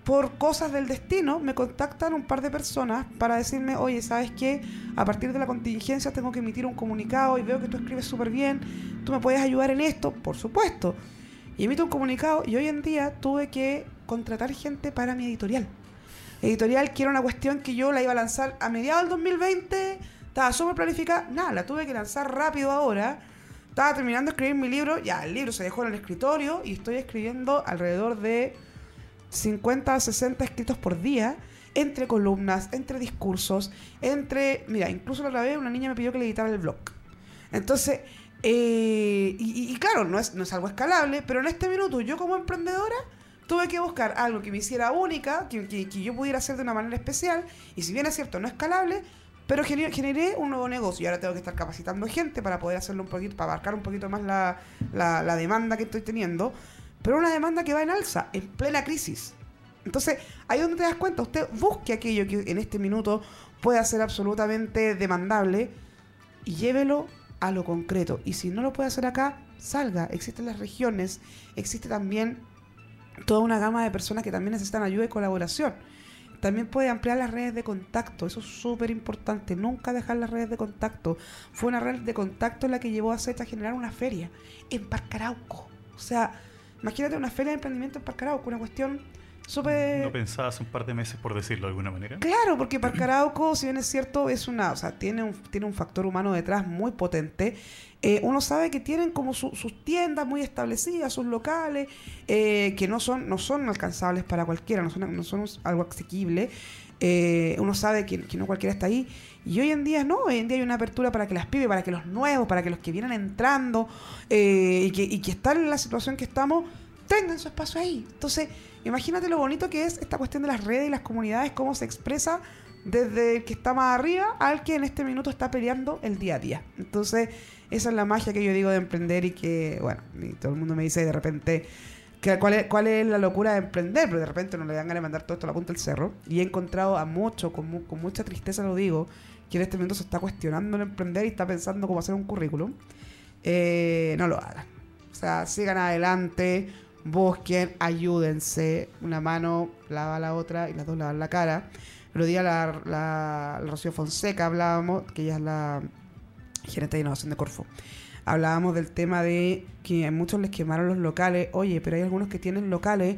por cosas del destino me contactan un par de personas para decirme, oye, ¿sabes qué? A partir de la contingencia tengo que emitir un comunicado y veo que tú escribes súper bien, ¿tú me puedes ayudar en esto? Por supuesto. Y emito un comunicado y hoy en día tuve que contratar gente para mi editorial. Editorial que era una cuestión que yo la iba a lanzar a mediados del 2020, estaba súper planificada, nada, la tuve que lanzar rápido ahora. Estaba terminando de escribir mi libro, ya el libro se dejó en el escritorio y estoy escribiendo alrededor de 50 a 60 escritos por día, entre columnas, entre discursos, entre... Mira, incluso la otra vez una niña me pidió que le editara el blog. Entonces, eh, y, y- claro, no es, no es algo escalable, pero en este minuto yo como emprendedora tuve que buscar algo que me hiciera única, que, que- yo pudiera hacer de una manera especial, y si bien es cierto, no escalable, pero gener- generé un nuevo negocio y ahora tengo que estar capacitando gente para poder hacerlo un poquito, para abarcar un poquito más la, la- la demanda que estoy teniendo, pero una demanda que va en alza, en plena crisis. Entonces, ahí donde te das cuenta, usted busque aquello que en este minuto pueda ser absolutamente demandable y llévelo a lo concreto. Y si no lo puede hacer acá, salga. Existen las regiones, existe también toda una gama de personas que también necesitan ayuda y colaboración. También puede ampliar las redes de contacto, eso es súper importante, nunca dejar las redes de contacto. Fue una red de contacto la que llevó a Seta a generar una feria en Parcarauco. O sea, imagínate una feria de emprendimiento en Parcarauco, una cuestión súper... No pensaba hace un par de meses, por decirlo de alguna manera. Claro, porque Parcarauco, si bien es cierto, es una, o sea, tiene un, tiene un factor humano detrás muy potente. Eh, uno sabe que tienen como su- sus tiendas muy establecidas, sus locales, eh, que no son, no son alcanzables para cualquiera, no son, no son algo asequible. Eh, uno sabe que, no cualquiera está ahí. Y hoy en día no, hoy en día hay una apertura para que las pibes, para que los nuevos, para que los que vienen entrando eh, y, que, y que están en la situación que estamos, tengan su espacio ahí. Entonces, imagínate lo bonito que es esta cuestión de las redes y las comunidades, cómo se expresa desde el que está más arriba al que en este minuto está peleando el día a día. Entonces, esa es la magia que yo digo de emprender y que, bueno, y todo el mundo me dice de repente cuál, es, cuál es la locura de emprender, pero de repente no le dan ganas de mandar todo esto a la punta del cerro. Y he encontrado a muchos, con, con mucha tristeza lo digo, que en este momento se está cuestionando el emprender y está pensando cómo hacer un currículum. Eh, no lo hagan. O sea, sigan adelante, busquen, ayúdense. Una mano lava la otra y las dos lavan la cara. El otro día la, la, la Rocío Fonseca hablábamos, que ella es la gerente de innovación de Corfo. Hablábamos del tema de que a muchos les quemaron los locales. Oye, pero hay algunos que tienen locales.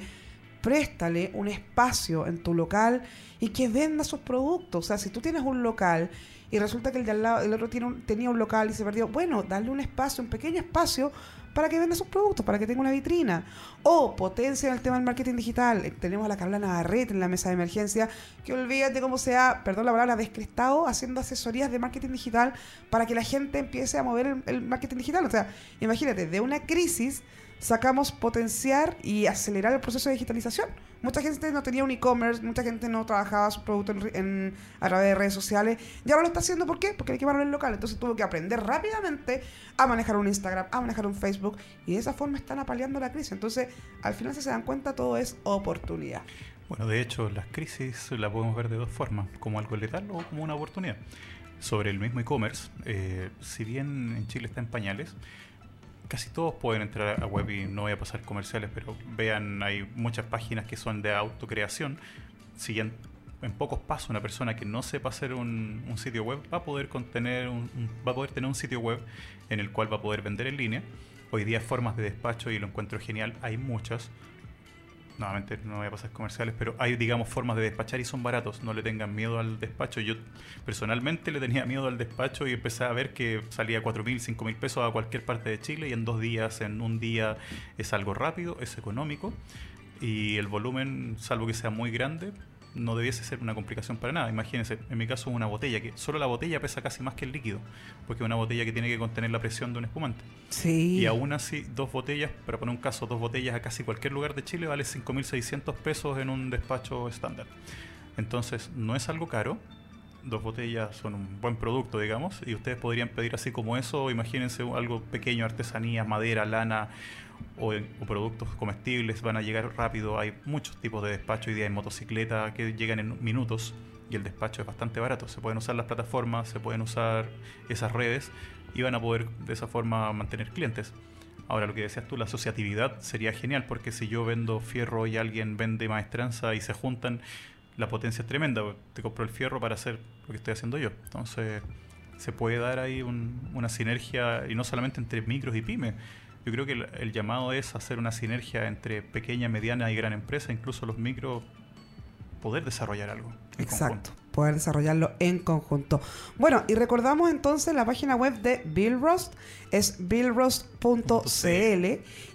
Préstale un espacio en tu local y que venda sus productos. O sea, si tú tienes un local y resulta que el de al lado, el otro tenía un local y se perdió, bueno, darle un espacio, un pequeño espacio para que venda sus productos, para que tenga una vitrina. O potencia el tema del marketing digital. Eh, Tenemos a la Carla Navarrete en la mesa de emergencia, que olvídate cómo sea, perdón la palabra, descrestado, haciendo asesorías de marketing digital para que la gente empiece a mover el, el marketing digital. O sea, imagínate, de una crisis sacamos potenciar y acelerar el proceso de digitalización. Mucha gente no tenía un e-commerce, mucha gente no trabajaba su producto en, a través de redes sociales. Y ahora lo está haciendo, ¿por qué? Porque le quemaron el local. Entonces tuvo que aprender rápidamente a manejar un Instagram, a manejar un Facebook. Y de esa forma están apaleando la crisis. Entonces, al final, si se dan cuenta, todo es oportunidad. Bueno, de hecho, las crisis las podemos ver de dos formas, como algo letal o como una oportunidad. Sobre el mismo e-commerce, eh, si bien en Chile está en pañales, casi todos pueden entrar a web y no voy a pasar comerciales, pero vean, hay muchas páginas que son de autocreación. Si en, en pocos pasos una persona que no sepa hacer un, un sitio web va a poder contener un, un- va a poder tener un sitio web en el cual va a poder vender en línea. Hoy día formas de despacho y lo encuentro genial, hay muchas nuevamente no voy a pasar comerciales, pero hay, digamos, formas de despachar y son baratos. No le tengan miedo al despacho. Yo personalmente le tenía miedo al despacho y empecé a ver que salía 4 mil, 5 mil pesos a cualquier parte de Chile y en dos días, en un día, es algo rápido, es económico y el volumen, salvo que sea muy grande, no debiese ser una complicación para nada. Imagínense, en mi caso una botella, que solo la botella pesa casi más que el líquido, porque es una botella que tiene que contener la presión de un espumante. Sí. Y aún así, dos botellas, para poner un caso, dos botellas a casi cualquier lugar de Chile vale 5.600 pesos en un despacho estándar. Entonces, no es algo caro. Dos botellas son un buen producto, digamos, y ustedes podrían pedir así como eso, imagínense algo pequeño, artesanía, madera, lana o, o productos comestibles, van a llegar rápido. Hay muchos tipos de despacho, hoy día motocicleta que llegan en minutos y el despacho es bastante barato. Se pueden usar las plataformas, se pueden usar esas redes y van a poder de esa forma mantener clientes. Ahora, lo que decías tú, la asociatividad sería genial porque si yo vendo fierro y alguien vende maestranza y se juntan, la potencia es tremenda. Te compro el fierro para hacer lo que estoy haciendo yo. Entonces, se puede dar ahí un- una sinergia y no solamente entre micros y pymes. Yo creo que el, el llamado es hacer una sinergia entre pequeña, mediana y gran empresa, incluso los micros, poder desarrollar algo. en Exacto, conjunto. poder desarrollarlo en conjunto. Bueno, y recordamos entonces la página web de Bill Rost, es billrost.cl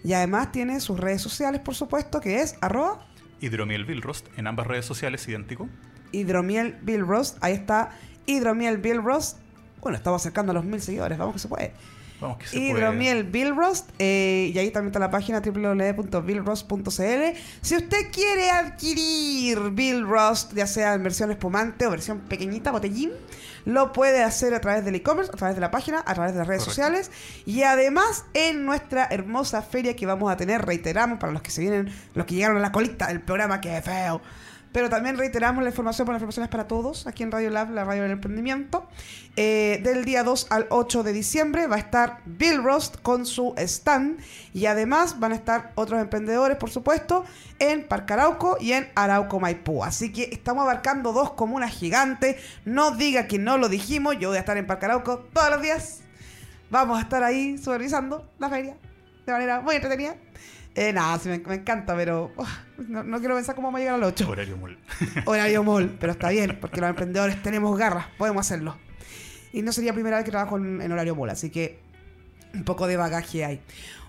y además tiene sus redes sociales, por supuesto, que es arroba Hidromiel Billrost en ambas redes sociales, idéntico. hidromiel Bill Rost, ahí está hidromiel Bill Rost. Bueno, estamos acercando a los mil seguidores, vamos que se puede. Vamos que se puede. Hidromiel Billrost. eh, y ahí también está la página www.billrost.cl. Si usted quiere adquirir Billrost, ya sea en versión espumante o versión pequeñita, botellín, lo puede hacer a través del e-commerce, a través de la página, a través de las redes Correcto. sociales. Y además en nuestra hermosa feria que vamos a tener, reiteramos, para los que se vienen, los que llegaron a la colita del programa, que feo. Pero también reiteramos la información, porque la información es para todos, aquí en Radio Lab, la radio del emprendimiento. Eh, del día 2 al 8 de diciembre va a estar Bill Rost con su stand y además van a estar otros emprendedores, por supuesto, en Parque Arauco y en Arauco Maipú. Así que estamos abarcando dos comunas gigantes. No diga que no lo dijimos, yo voy a estar en Parque Arauco todos los días. Vamos a estar ahí supervisando la feria de manera muy entretenida. Eh, nada, sí, me, me encanta, pero no, no quiero pensar cómo vamos a llegar al 8 Horario mall. (laughs) horario mall, pero está bien, porque los emprendedores tenemos garras, podemos hacerlo. Y no sería la primera vez que trabajo en, en horario mall, así que un poco de bagaje hay.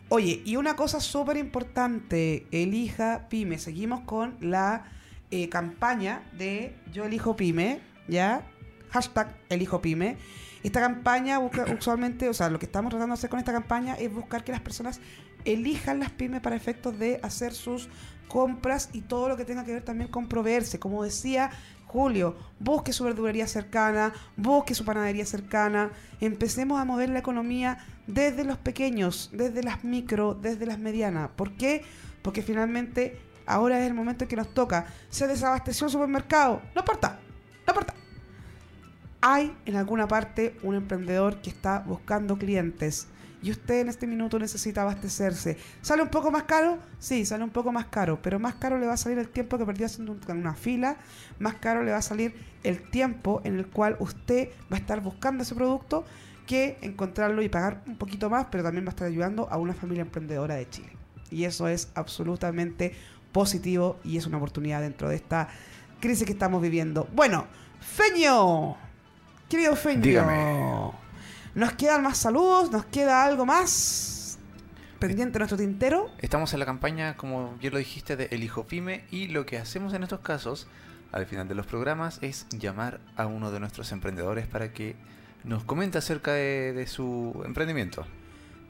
Oye, y una cosa súper importante, elija pyme. Seguimos con la eh, campaña de Yo elijo pyme, ¿ya? Hashtag elijo pyme. Esta campaña busca usualmente, o sea, lo que estamos tratando de hacer con esta campaña es buscar que las personas elijan las pymes para efectos de hacer sus compras y todo lo que tenga que ver también con proveerse. Como decía Julio, busque su verdulería cercana, busque su panadería cercana. Empecemos a mover la economía desde los pequeños, desde las micro, desde las medianas. ¿Por qué? Porque finalmente ahora es el momento en que nos toca. Se desabasteció el supermercado. No importa, no importa. Hay en alguna parte un emprendedor que está buscando clientes y usted en este minuto necesita abastecerse. ¿Sale un poco más caro? Sí, sale un poco más caro, pero más caro le va a salir el tiempo que perdió haciendo un- una fila, más caro le va a salir el tiempo en el cual usted va a estar buscando ese producto que encontrarlo y pagar un poquito más, pero también va a estar ayudando a una familia emprendedora de Chile. Y eso es absolutamente positivo y es una oportunidad dentro de esta crisis que estamos viviendo. Bueno, Feño, querido Feño, Dígame. Nos quedan más saludos, nos queda algo más pendiente de nuestro tintero. Estamos en la campaña, como ya lo dijiste, de El Hijo Pyme y lo que hacemos en estos casos, al final de los programas, es llamar a uno de nuestros emprendedores para que nos comente acerca de, de su emprendimiento.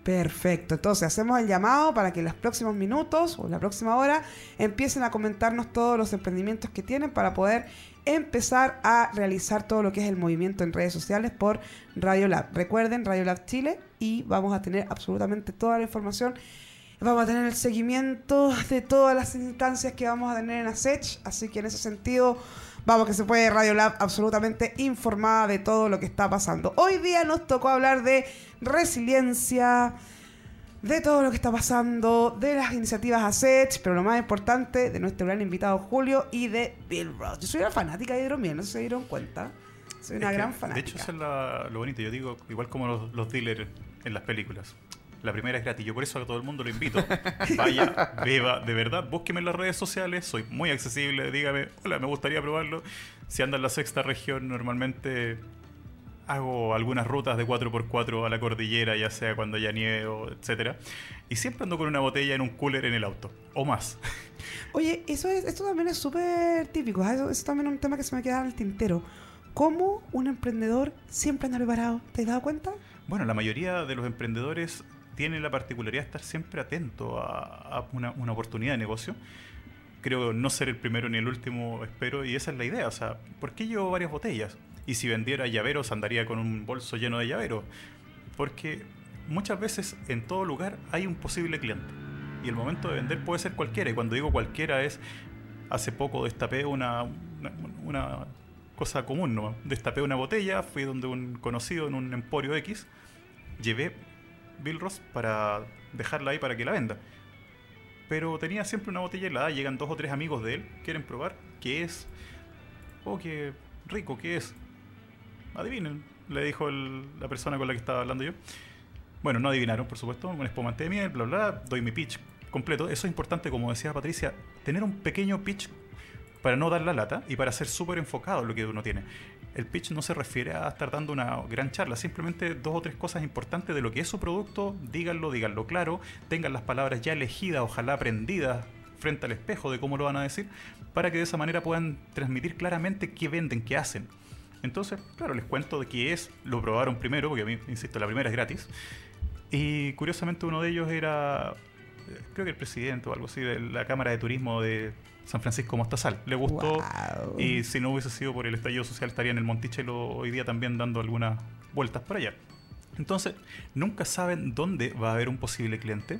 Perfecto, entonces hacemos el llamado para que en los próximos minutos o en la próxima hora empiecen a comentarnos todos los emprendimientos que tienen para poder empezar a realizar todo lo que es el movimiento en redes sociales por Radio Lab. Recuerden, Radio Lab Chile y vamos a tener absolutamente toda la información. Vamos a tener el seguimiento de todas las instancias que vamos a tener en ASECH, así que en ese sentido vamos que se puede Radio Lab absolutamente informada de todo lo que está pasando. Hoy día nos tocó hablar de resiliencia, de todo lo que está pasando, de las iniciativas ASECH, pero lo más importante, de nuestro gran invitado Julio y de Bill Ross. Yo soy una fanática de hidromiel, no sé si se dieron cuenta. Soy una Es que, gran De fanática. hecho, eso es la- lo bonito. Yo digo, igual como los, los dealers en las películas. La primera es gratis. Yo por eso a todo el mundo lo invito. (laughs) Vaya, beba, de verdad, búsqueme en las redes sociales. Soy muy accesible. Dígame, hola, me gustaría probarlo. Si anda en la sexta región, normalmente hago algunas rutas de 4x4 a la cordillera, ya sea cuando haya nieve etcétera. Y siempre ando con una botella en un cooler en el auto. O más. (laughs) Oye, eso es, esto también es súper típico. ¿ah? Eso, eso también es un tema que se me queda en el tintero. ¿Cómo un emprendedor siempre anda preparado? ¿Te has dado cuenta? Bueno, la mayoría de los emprendedores tienen la particularidad de estar siempre atento a, a una, una oportunidad de negocio. Creo no ser el primero ni el último, espero, y esa es la idea. O sea, ¿por qué llevo varias botellas? Y si vendiera llaveros, andaría con un bolso lleno de llaveros. Porque muchas veces en todo lugar hay un posible cliente. Y el momento de vender puede ser cualquiera. Y cuando digo cualquiera es, hace poco destapé una, una, una cosa común, ¿no? Destapé una botella, fui donde un conocido en un emporio X, llevé Bill Ross para dejarla ahí para que la venda. Pero tenía siempre una botella helada, llegan dos o tres amigos de él, quieren probar qué es. Oh, qué rico, qué es. Adivinen, le dijo la persona con la que estaba hablando yo. Bueno, no adivinaron, por supuesto, un espumante de miel, bla, bla, doy mi pitch completo. Eso es importante, como decía Patricia, tener un pequeño pitch para no dar la lata y para ser súper enfocado en lo que uno tiene. El pitch no se refiere a estar dando una gran charla, simplemente dos o tres cosas importantes de lo que es su producto, díganlo, díganlo claro, tengan las palabras ya elegidas, ojalá aprendidas frente al espejo de cómo lo van a decir, para que de esa manera puedan transmitir claramente qué venden, qué hacen. Entonces, claro, les cuento de qué es, lo probaron primero, porque a mí, insisto, la primera es gratis. Y curiosamente uno de ellos era, creo que el presidente o algo así, de la Cámara de Turismo de San Francisco Mostazal. Le gustó Guau. y si no hubiese sido por el estallido social estaría en el Monticello hoy día también dando algunas vueltas por allá. Entonces, nunca saben dónde va a haber un posible cliente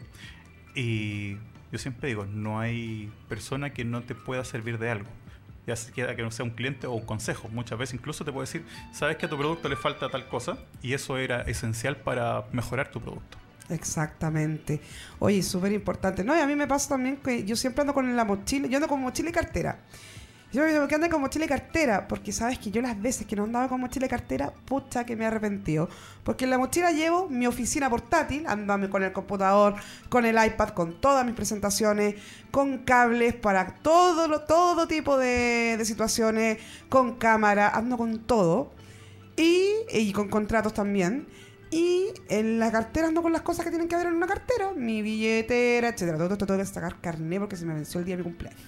y yo siempre digo, no hay persona que no te pueda servir de algo. Ya sea que no sea un cliente o un consejo. Muchas veces incluso te puede decir, sabes que a tu producto le falta tal cosa y eso era esencial para mejorar tu producto. Exactamente. Oye, súper importante. No, y a mí me pasa también que yo siempre ando con la mochila, yo ando con mochila y cartera. Yo me digo, ¿por qué ando con mochila y cartera? Porque sabes que yo las veces que no andaba con mochila y cartera, pucha que me he arrepentido. Porque en la mochila llevo mi oficina portátil, andame con el computador, con el iPad, con todas mis presentaciones, con cables para todo, todo tipo de, situaciones, con cámara, ando con todo. Y, con contratos también. Y en la cartera ando con las cosas que tienen que ver en una cartera. Mi billetera, etcétera. Todo esto tengo que sacar carné porque se me venció el día de mi cumpleaños.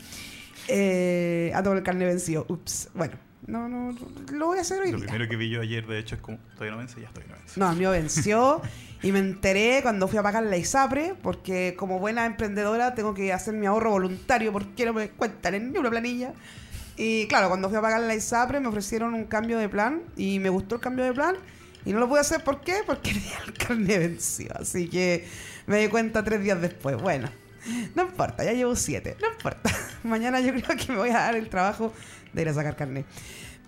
Eh, ando con el carné vencido. Ups. Bueno, no, no, lo voy a hacer hoy Lo día. primero que vi yo ayer, de hecho, es como, todavía no vence, ya estoy no vence. No, el mío venció y me enteré cuando fui a pagar la ISAPRE, porque como buena emprendedora tengo que hacer mi ahorro voluntario porque no me cuentan en ni una planilla. Y claro, cuando fui a pagar la ISAPRE me ofrecieron un cambio de plan y me gustó el cambio de plan y no lo pude hacer. ¿Por qué? Porque (laughs) el carnet venció. Así que me di cuenta tres días después. Bueno, no importa, ya llevo siete. No importa. (laughs) Mañana yo creo que me voy a dar el trabajo de ir a sacar carnet.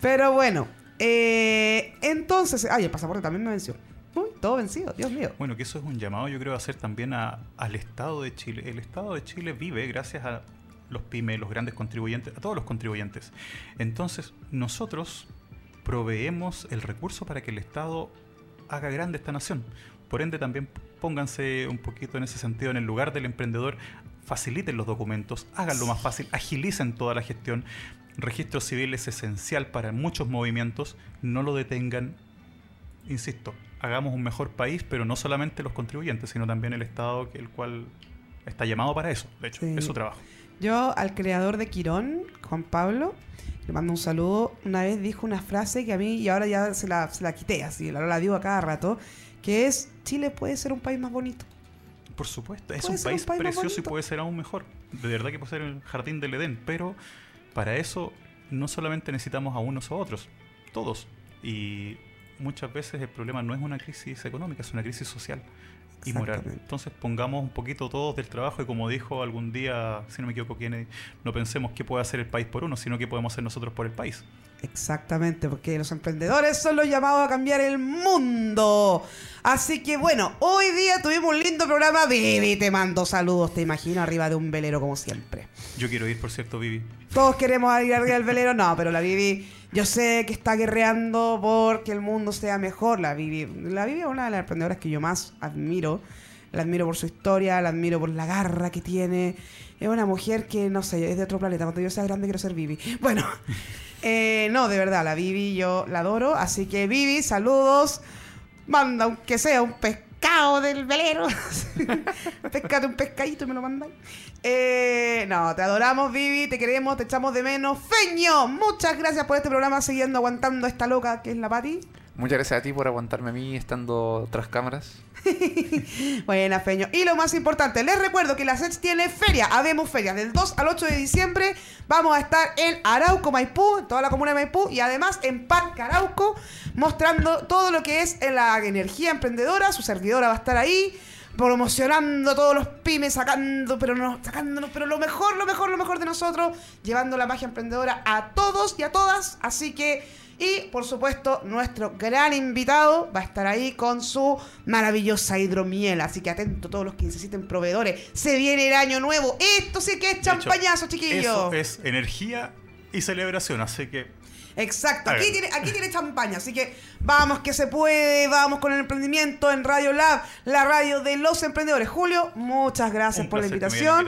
Pero bueno, eh, entonces... Ay, el pasaporte también me venció. Uy, todo vencido, Dios mío. Bueno, que eso es un llamado, yo creo, a hacer también a- al Estado de Chile. El Estado de Chile vive gracias a los pymes, los grandes contribuyentes, a todos los contribuyentes. Entonces, nosotros proveemos el recurso para que el Estado haga grande esta nación. Por ende, también pónganse un poquito en ese sentido en el lugar del emprendedor, faciliten los documentos, háganlo más fácil, agilicen toda la gestión. Registro civil es esencial para muchos movimientos, no lo detengan, insisto, hagamos un mejor país, pero no solamente los contribuyentes, sino también el Estado, que el cual está llamado para eso, de hecho, Sí. es su trabajo. Yo al creador de Quirón, Juan Pablo, le mando un saludo. Una vez dijo una frase que a mí, y ahora ya se la, se la quité, así, ahora la digo a cada rato, que es, Chile puede ser un país más bonito. Por supuesto, es un un país, precioso y puede ser aún mejor. De verdad que puede ser el jardín del Edén, pero para eso no solamente necesitamos a unos o otros, todos. Y muchas veces el problema no es una crisis económica, es una crisis social y moral. Entonces pongamos un poquito todos del trabajo y como dijo algún día, si no me equivoco, Kennedy, no pensemos qué puede hacer el país por uno, sino qué podemos hacer nosotros por el país. Exactamente, porque los emprendedores son los llamados a cambiar el mundo. Así que bueno, hoy día tuvimos un lindo programa. Vivi, te mando saludos, te imagino, arriba de un velero como siempre. Yo quiero ir, por cierto, Vivi. Todos queremos ir arriba del velero, no, pero la Vivi, yo sé que está guerreando porque el mundo sea mejor. La Vivi, la Vivi es una de las emprendedoras que yo más admiro. La admiro por su historia, la admiro por la garra que tiene. Es una mujer que, no sé, es de otro planeta. Cuando yo sea grande quiero ser Vivi. (laughs) Bueno, eh, no, de verdad, la Vivi yo la adoro. Así que Vivi, saludos. Manda aunque sea un pescado del velero. (laughs) Pescate un pescadito y me lo mandan. Eh, no, te adoramos, Vivi, te queremos, te echamos de menos. Feño, muchas gracias por este programa, siguiendo aguantando a esta loca que es la Pati. Muchas gracias a ti por aguantarme a mí estando tras cámaras. (laughs) Buena, Feño. Y lo más importante, les recuerdo que la SEX tiene feria. Habemos feria del 2 al 8 de diciembre. Vamos a estar en Arauco, Maipú, en toda la comuna de Maipú y además en Parque Arauco, mostrando todo lo que es la energía emprendedora. Su servidora va a estar ahí promocionando todos los pymes, sacando, pero no, sacándonos, pero lo mejor, lo mejor, lo mejor de nosotros, llevando la magia emprendedora a todos y a todas. Así que, y por supuesto, nuestro gran invitado va a estar ahí con su maravillosa hidromiel. Así que atento todos los que necesiten proveedores. Se viene el año nuevo. Esto sí que es champañazo, chiquillos. Eso es energía y celebración, así que Exacto, aquí tiene, aquí tiene champaña, así que vamos que se puede, vamos con el emprendimiento en Radio Lab, la radio de los emprendedores. Julio, muchas gracias Un por la invitación.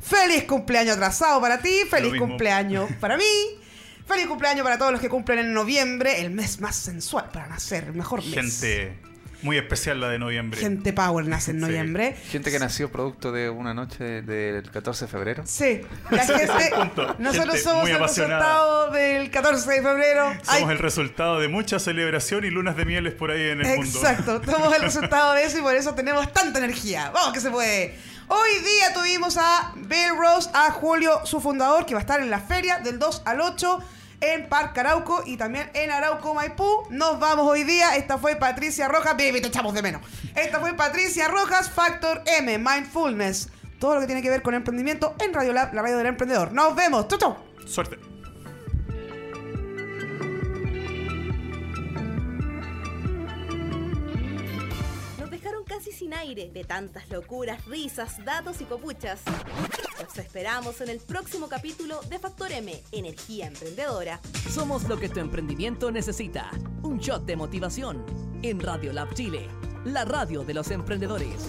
Feliz cumpleaños atrasado para ti, feliz cumpleaños para mí. (laughs) Feliz cumpleaños para todos los que cumplen en noviembre, el mes más sensual para nacer, el mejor mes. gente Muy especial la de noviembre. Gente Power nace en Sí. noviembre. Gente que nació producto de una noche del 14 de febrero. Sí, la gente. Nosotros Gente somos el resultado del 14 de febrero. Ay, Somos el resultado de mucha celebración y lunas de mieles por ahí en el mundo. Exacto, somos el resultado de eso y por eso tenemos tanta energía. Vamos que se puede. Hoy día tuvimos a Bill Rose, a Julio, su fundador, que va a estar en la feria del 2 al 8 en Parque Arauco y también en Arauco Maipú. Nos vamos hoy día. Esta fue Patricia Rojas. Baby, te echamos de menos. Esta fue Patricia Rojas, Factor M, Mindfulness. Todo lo que tiene que ver con emprendimiento en Radio Lab, la radio del emprendedor. Nos vemos. Chau, chau. Suerte. Aire de tantas locuras, risas, datos y copuchas. Los esperamos en el próximo capítulo de Factor M, Energía Emprendedora. Somos lo que tu emprendimiento necesita. Un shot de motivación en Radio Lab Chile, la radio de los emprendedores.